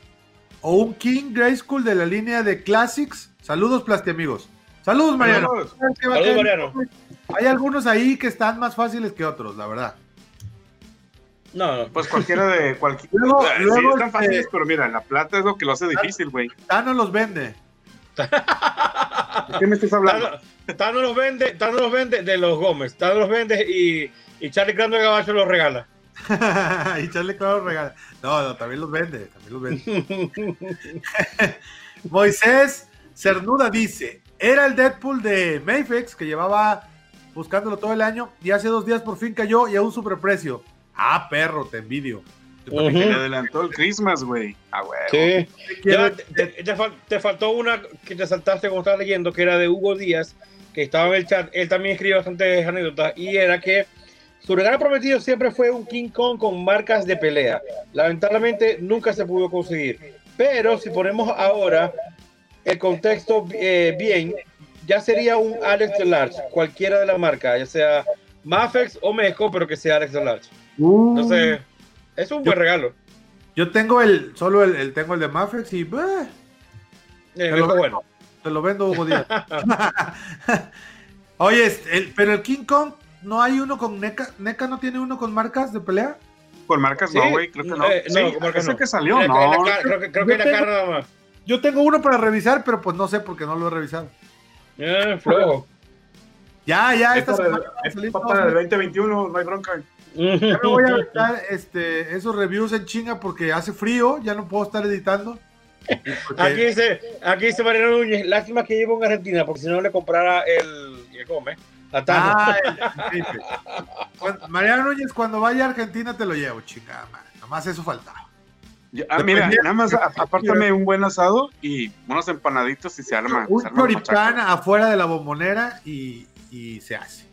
O un King Grayskull de la línea de Classics. Saludos Plasti amigos. Saludos Mariano. Saludos. Saludos, Mariano. Hay algunos ahí que están más fáciles que otros, la verdad. No, no. Pues cualquiera de cualquier. Luego- sí, luego, están este- fáciles, pero mira, la plata es lo que lo hace difícil, güey. Tano los vende. ¿De qué me estás hablando? Tano, Tano los vende, Tano los vende de los Gómez, Tano los vende y, y Charlie Crando de Gabacho los regala. y Charlie Claro regala. No, no, también los vende, también los vende. Moisés Cernuda dice, era el Deadpool de Mayfex que llevaba buscándolo todo el año y hace dos días por fin cayó y a un superprecio. Ah, perro, te envidio. Yo también Que le adelantó el Christmas, güey. Ah, güey. Sí. Ya, te, te te faltó una que te saltaste cuando estabas leyendo, que era de Hugo Díaz, que estaba en el chat. Él también escribió bastantes anécdotas y era que su regalo prometido siempre fue un King Kong con marcas de pelea. Lamentablemente nunca se pudo conseguir. Pero si ponemos ahora el contexto eh, bien, ya sería un Alex de Large, cualquiera de la marca, ya sea Mafex o Meco, pero que sea Alex de Large. Uh, Entonces, es un buen regalo. yo tengo el, solo el, el- tengo el de Mafex y bah, Eh, lo Meco vendo. bueno. te lo vendo Hugo Díaz. Oye, este, el- pero el King Kong, ¿no hay uno con NECA? ¿NECA no tiene uno con marcas de pelea? Con marcas Sí, no, güey. Creo que no. eh, no, sí, con marcas ese no. que salió, la- no. la creo que, creo cara nada más. Yo tengo uno para revisar, pero pues no sé porque no lo he revisado. Eh, flojo. Ya, ya, Es esta semana el- es salir para todo. el 2021, no hay bronca. Ya me voy a aventar este, esos reviews en chinga porque hace frío, ya no puedo estar editando. Aquí dice, aquí dice Mariano Núñez, lástima que llevo en Argentina, porque si no le comprara el, el come, a Tano. Ah, el- Mariano Núñez, cuando vaya a Argentina te lo llevo, chingada madre. Nomás eso faltaba. Ah, mira, nada más apártame un buen asado y unos empanaditos y se arma. Un choripán afuera de la bombonera y, y se hace.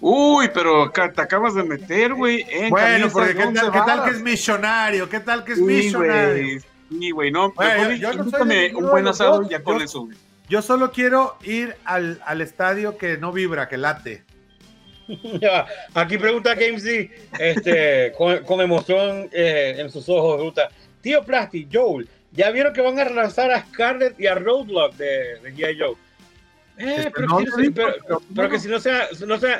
Uy, pero te acabas de meter, güey. en Bueno, porque ¿qué tal, qué tal que es millonario? ¿Qué tal que es Sí, millonario? güey. Sí, güey, no. Güey, pero, yo- yo no soy invítame de un buen asado dos. y ya con Yo- eso, güey. Yo solo quiero ir al, al estadio que no vibra, que late. Aquí pregunta Gamesy, este, con, con emoción eh, en sus ojos, pregunta, tío Plasti, Joel, ¿ya vieron que van a relanzar a Scarlett y a Roadblock de, de G.I. Joe? Eh, Este, pero, no que si no se- digo, pero- pero- pero que si no,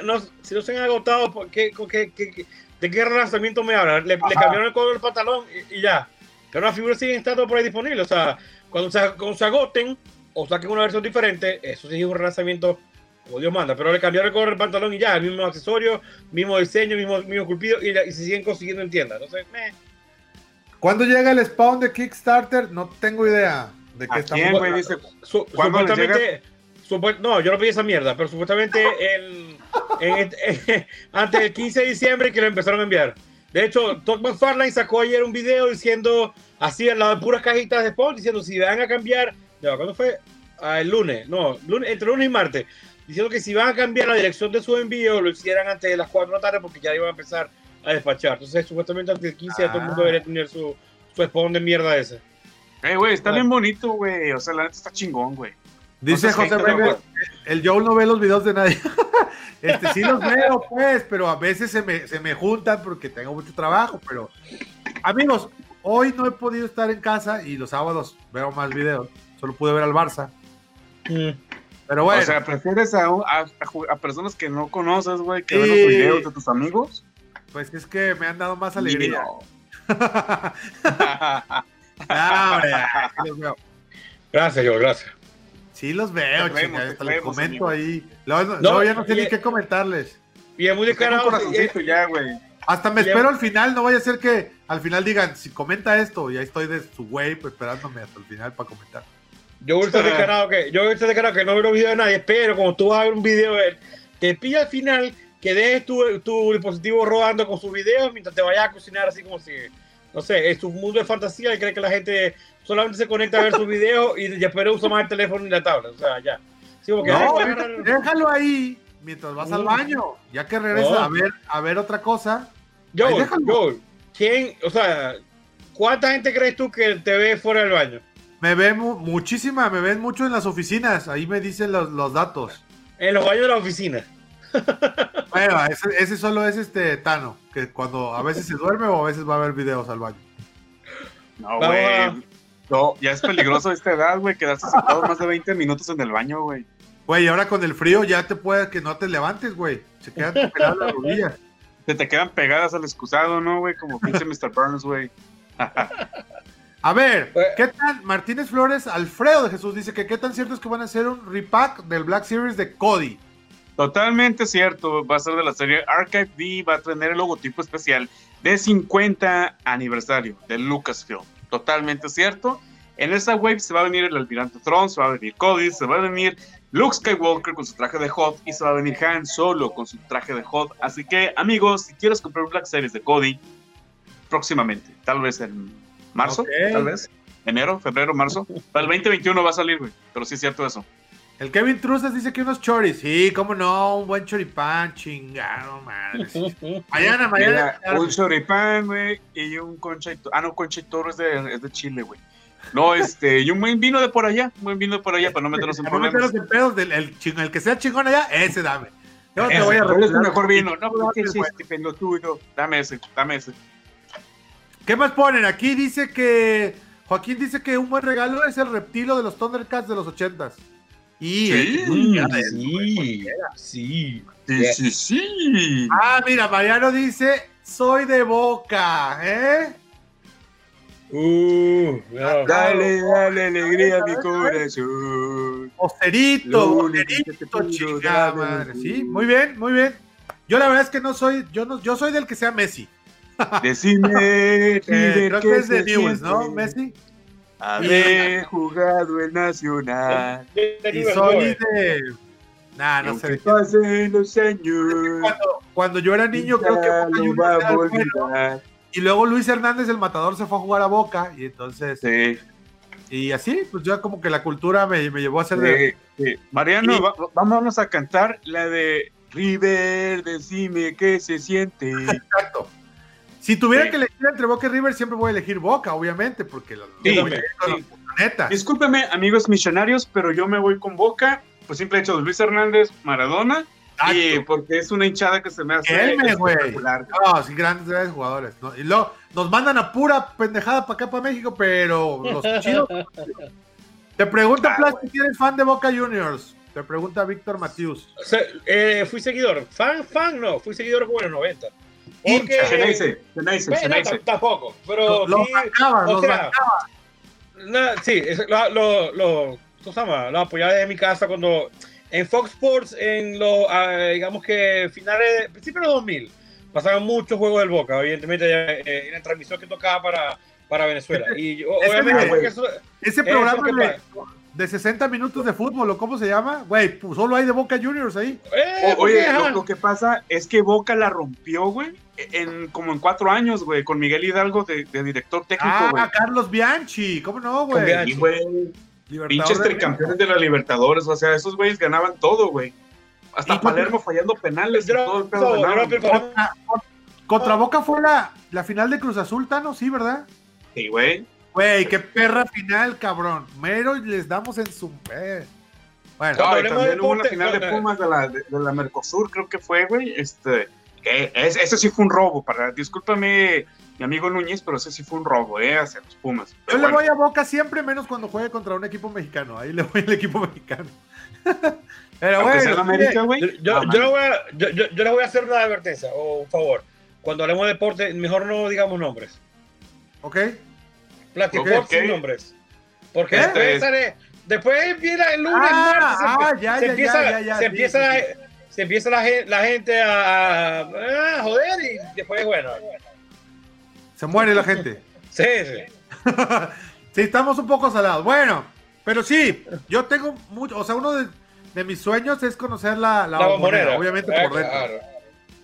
no, si no se han agotado, ¿por qué- qué- qué- ¿de qué relanzamiento me hablan? Le, le cambiaron el color del pantalón y, y ya. Pero las figuras siguen estando por ahí disponibles. O sea, cuando se, cuando se agoten o saquen una versión diferente, eso sí es un relanzamiento como Dios manda. Pero le cambiaron el color del pantalón y ya, el mismo accesorio, mismo diseño, mismo, mismo esculpido y, y se siguen consiguiendo en tiendas. Entonces, meh. ¿Cuándo llega el spawn de Kickstarter? No tengo idea de qué ¿A estamos quién, güey? Dice, Su- ¿Cuándo les supuestamente, supu- no, yo no pedí esa mierda, pero supuestamente el, en este- antes del 15 de diciembre que lo empezaron a enviar. De hecho, Todd McFarlane sacó ayer un video diciendo, así al lado de puras cajitas de Spawn, diciendo si van a cambiar, ya, ¿cuándo fue? Ah, el lunes, no, lunes, entre lunes y martes, diciendo que si van a cambiar la dirección de su envío, lo hicieran antes de las 4 de la tarde porque ya iban a empezar a despachar. Entonces, supuestamente antes del 15 ya todo el mundo Ah. debería tener su, su Spawn de mierda ese. eh, güey, está bien bonito, güey. O sea, la neta está chingón, güey. Dice José güey. el Joel no ve los videos de nadie. este sí los veo, pues, pero a veces se me, se me juntan porque tengo mucho trabajo. Pero, amigos, hoy no he podido estar en casa y los sábados veo más videos. Solo pude ver al Barça. Pero bueno, O sea, prefieres a, a- a personas que no conoces, güey, que ven Sí. los videos de tus amigos. Pues es que me han dado más alegría. No. Hombre, sí los veo. Gracias, yo, gracias. Sí los veo, Te vemos, te vemos, comento ahí. Luego, no, luego ya no sé ni qué comentarles. Y es muy descarado. corazoncito ya, güey. Hasta me Ya- espero al final, no vaya a ser que al final digan, si comenta esto, y ahí estoy de su güey pues, esperándome hasta el final para comentar. Yo voy a estar descarado que, yo voy a estar descarado que no veo los videos de nadie, pero como tú vas a ver un video de él, te pilla al final que dejes tu, tu dispositivo rodando con sus videos mientras te vayas a cocinar así como si, no sé, es un mundo de fantasía y cree que la gente solamente se conecta a ver sus videos y después usa más el teléfono y la tabla, o sea, ya. Sí, porque No, déjalo ahí mientras vas al baño. Ya que regresas No. a ver a ver otra cosa. Déjalo. Joel, ¿quién, o sea, cuánta gente crees tú que te ve fuera del baño? Me ven mu- muchísima, me ven mucho en las oficinas. Ahí me dicen los, los datos. En los baños de la oficina. Bueno, ese, ese solo es este Tano, que cuando a veces se duerme o a veces va a ver videos al baño. No, güey. No, ya es peligroso esta edad, güey, quedarse sentado más de 20 minutos en el baño, güey. Güey, y ahora con el frío ya te puede que no te levantes, güey. Se quedan peladas las rodillas. Se te quedan pegadas al excusado, ¿no, güey? Como pinche Mr. Burns, güey. A ver, Pues- ¿qué tan Martínez Flores, Alfredo de Jesús dice que qué tan cierto es que van a hacer un repack del Black Series de Cody? Totalmente cierto, va a ser de la serie Archive D, va a tener el logotipo especial de 50 aniversario de Lucasfilm. Totalmente cierto. En esa wave se va a venir el Almirante Tron, se va a venir Cody, se va a venir Luke Skywalker con su traje de Hot y se va a venir Han Solo con su traje de Hot. Así que, amigos, si quieres comprar Black Series de Cody, próximamente, tal vez en marzo, tal vez, enero, febrero, marzo, para el 2021 va a salir, güey. Pero sí es cierto eso. El Kevin Truzas dice que unos choris. Sí, cómo no, un buen choripán, chingado, madre. Mañana, mañana. Mira, un choripán, güey, y un concha y. Ah, no, concha y toro es de, es de Chile, güey. No, este, y un buen vino de por allá, un buen vino de por allá para no meternos en no problemas. meternos en pedos, del, el, ching- el que sea chingón allá, ese dame. Yo te voy a ¿cuál es tu regalar- mejor vino? No, pues, ¿qué dame, güey. hiciste, pelotudo? Dame ese, dame ese. ¿Qué más ponen? Aquí dice que. Joaquín dice que un buen regalo es el reptilo de los Thundercats de los ochentas. Sí. Sí, sí. Sí, sí, sí. Ah, mira, Mariano dice: Soy de boca, ¿eh? Uh, no. Dale, dale alegría a mi corazón. Osterito, osterito, dame madre. Sí, muy bien, muy bien. Yo la verdad es que no soy, yo no, yo soy del que sea Messi. Decime, Eh, creo ¿qué que es de Newell's, ¿no? Messi. Haber jugado el Nacional. Y soy de. Nah, no sé. Pasen los años. Cuando, cuando yo era niño, creo que Boca a bueno. Y luego Luis Hernández, el matador, se fue a jugar a Boca. Y entonces. Sí, Y así, pues ya como que la cultura me, me llevó a ser de. sí. Mariano, Y- va- vámonos a cantar la de River, decime qué se siente. Exacto. Si tuviera Sí. que elegir entre Boca y River, siempre voy a elegir Boca, obviamente, porque la, Sí, la- sí. la neta. Discúlpeme, amigos misionarios, pero yo me voy con Boca, pues simple hecho de Luis Hernández, Maradona, y Exacto. porque es una hinchada que se me hace espectacular. No, sí, grandes, grandes jugadores. ¿no? Y luego nos mandan a pura pendejada para acá, para México, pero los chidos. Te pregunta, Ah, Plas, si eres fan de Boca Juniors. Te pregunta Víctor Matius. Eh, fui seguidor. Fan, fan, no. Fui seguidor como en los 90. Porque. Ceneice, Ceneice, Ceneice. tampoco. Pero Los sí, bancaba, o los sea, bancaba. na- sí, es- lo, apoyaba desde mi casa cuando en Fox Sports, en los, ah, digamos que finales, principios de los 2000, pasaban muchos juegos del Boca, evidentemente eh, en la transmisión que tocaba para, para Venezuela. Y yo, Ese obviamente, eso, Ese programa de 60 minutos de fútbol, ¿o cómo se llama? Güey, pues solo hay de Boca Juniors ahí. eh, oye, lo, que pasa es que Boca la rompió, güey, en como en cuatro años, güey, con Miguel Hidalgo de, de director técnico, güey. Ah, Carlos Bianchi. ¿Cómo no, güey? Bianchi. Y, güey, pinches de tricampeones de la Libertadores, o sea, esos güeyes ganaban todo, güey. Hasta ¿Y cuánto- Palermo fallando penales y Yo todo el pedo no- contra Boca fue la, la final de Cruz Azul, Tano, sí, ¿verdad? Sí, güey. Güey, qué perra final, cabrón. Mero y les damos en su. eh. Bueno, No, y también hubo una final de. Pumas de la, de, de la Mercosur, creo que fue, güey. Este, es- ese sí fue un robo. Para, discúlpame, mi amigo Núñez, pero ese sí fue un robo, ¿eh? Hacia los Pumas. yo le voy a Boca siempre, menos cuando juegue contra un equipo mexicano. Ahí le voy al equipo mexicano. Pero aunque bueno, América, güey. Yo, yo, no, yo man. le voy a, yo, yo- yo le voy a hacer una advertencia o un favor. Cuando hablemos de deporte, mejor no digamos nombres. ok. Platicamos Ok, sin nombres. Porque ¿Eh? después, sale- después viene el lunes, Ah, martes, se, ah, empieza, se empieza, se empieza la, la gente a, joder y después, bueno. Se muere la gente. Sí, sí. sí, estamos un poco salados. Bueno, pero sí, yo tengo mucho. O sea, uno de, de mis sueños es conocer la, la, La bombonera, bombonera. obviamente Eh, por dentro. claro.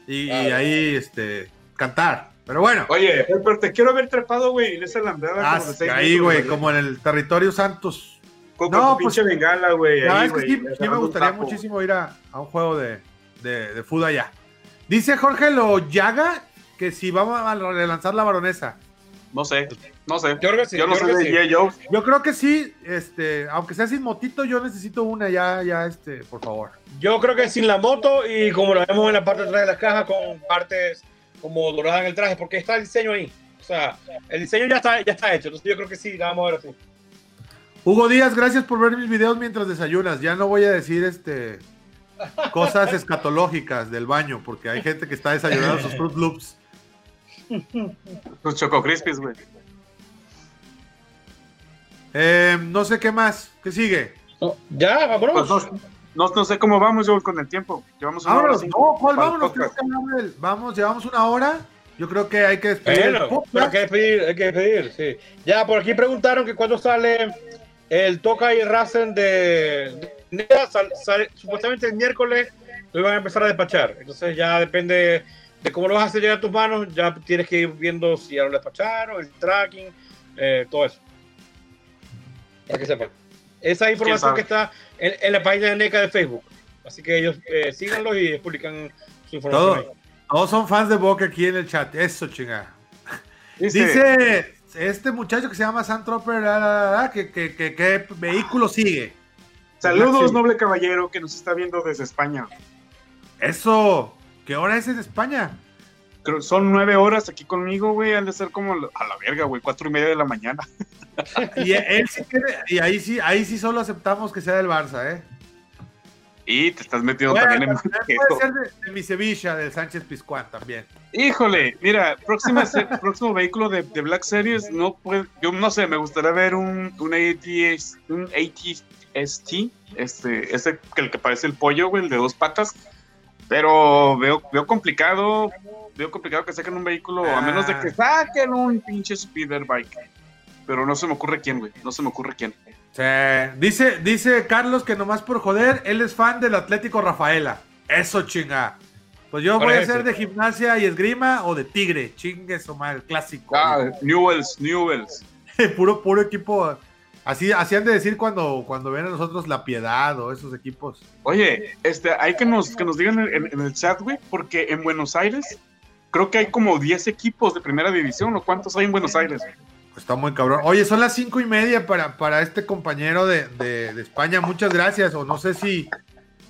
Y, y claro. ahí, este, cantar. Pero bueno. Oye, pero te quiero ver trepado, güey, en esa alambrada. Ah, como de seis ahí, güey, como en el territorio Santos. Con, No, con tu pues, pinche bengala, güey. La verdad es que sí, sí me gustaría muchísimo ir a, a un juego de, de, de fútbol allá. Dice Jorge Loyaga que si vamos a relanzar la baronesa. No sé, no sé. Yo creo que sí. yo no yo sé creo de que sí. Joe. Yo creo que sí, este, aunque sea sin motito, yo necesito una ya, ya, este, por favor. Yo creo que sin la moto y como lo vemos en la parte de atrás de la caja con partes como doradas en el traje, porque está el diseño ahí. O sea, el diseño ya está, ya está hecho. Entonces yo creo que sí, la vamos a ver así. Hugo Díaz, gracias por ver mis videos mientras desayunas. Ya no voy a decir este cosas escatológicas del baño, porque hay gente que está desayunando sus Fruit Loops. Los Choco Crispies, güey. Eh, no sé qué más. ¿Qué sigue? No, ya, vámonos. Pues no, no, no sé cómo vamos, Joel, con el tiempo. Llevamos una hora cinco no, ¿cuál el vámonos? Vamos, llevamos una hora. Yo creo que hay que despedir Bueno, hay que despedir, hay que despedir, sí. Ya, por aquí preguntaron que cuándo sale el Toca y Racing de, de sal- sale- supuestamente el miércoles lo iban a empezar a despachar. Entonces ya depende de cómo lo vas a hacer llegar a tus manos, ya tienes que ir viendo si ya lo despacharon, el tracking, eh, todo eso. Para que sepan. Esa información que está en, en la página de NECA de Facebook. Así que ellos eh, síganlos y publican su información. todos son fans de Boca aquí en el chat. Eso, chingada. Dice, Dice este muchacho que se llama Santroper, la, la, la, la, que, que, que, que vehículo sigue. saludos, noble caballero, que nos está viendo desde España. Eso. ¿Qué hora es en España? Creo- son nueve horas aquí conmigo, güey. Han de ser como a la verga, güey. Cuatro y media de la mañana. Y él sí tiene, y ahí sí, ahí sí solo aceptamos que sea del Barça, ¿eh? Y te estás metiendo Bueno, también en puede ser de, de mi Sevilla, del Sánchez Pizjuán también. Híjole, mira, próxima próximo vehículo de, de Black Series, no puede, yo no sé, me gustaría ver un, un ATS, un ATST, este, ese que el que parece el pollo, güey, el de dos patas, pero veo, veo complicado, veo complicado que saquen un vehículo, a menos de que saquen un pinche speeder bike. Pero no se me ocurre quién, güey. No se me ocurre quién. Dice, dice Carlos que nomás por joder, él es fan del Atlético Rafaela. Eso chinga. Pues yo voy a ser de gimnasia y esgrima o de tigre. Chingue eso mal, clásico. Ah, Newells, Newells. puro, puro equipo. Así, así han de decir cuando, cuando ven a nosotros la piedad o esos equipos. Oye, este, hay que nos, que nos digan en, el chat, güey, porque en Buenos Aires creo que hay como 10 equipos de primera división, ¿o cuántos hay en Buenos Aires? Está muy cabrón. Oye, son las cinco y media para, para este compañero de, España. Muchas gracias. O no sé si.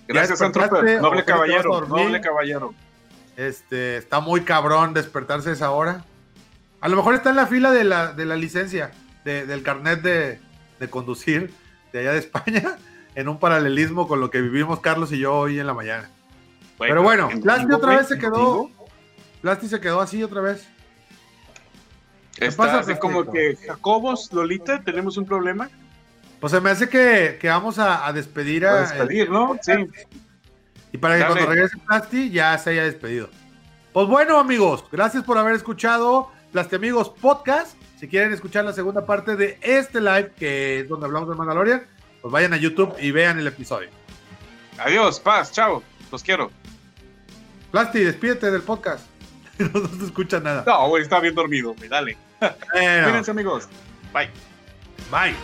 Gracias, Antroper. Noble caballero. Noble caballero. Este, está muy cabrón despertarse a esa hora. A lo mejor está en la fila de la, de la licencia, del carnet de, conducir de allá de España, en un paralelismo con lo que vivimos Carlos y yo hoy en la mañana. Pero bueno, Plasti otra vez se quedó. Plasti se quedó así otra vez. Está así como que Jacobos, Lolita, tenemos un problema. Pues se me hace que, vamos a, despedir a. despedir, ¿no? Sí. Y para que cuando regrese Plasti ya se haya despedido. Pues bueno, amigos, gracias por haber escuchado Plasti Amigos Podcast. Si quieren escuchar la segunda parte de este live, que es donde hablamos de Mandalorian, pues vayan a YouTube y vean el episodio. Adiós, paz, chao, los quiero. Plasti, despídete del podcast. no, se escucha nada. No, güey, está bien dormido, güey, dale. Cuídense, amigos. Bye. Bye.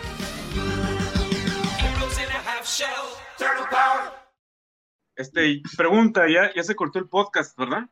Este, pregunta, ya, ya se cortó el podcast, ¿verdad?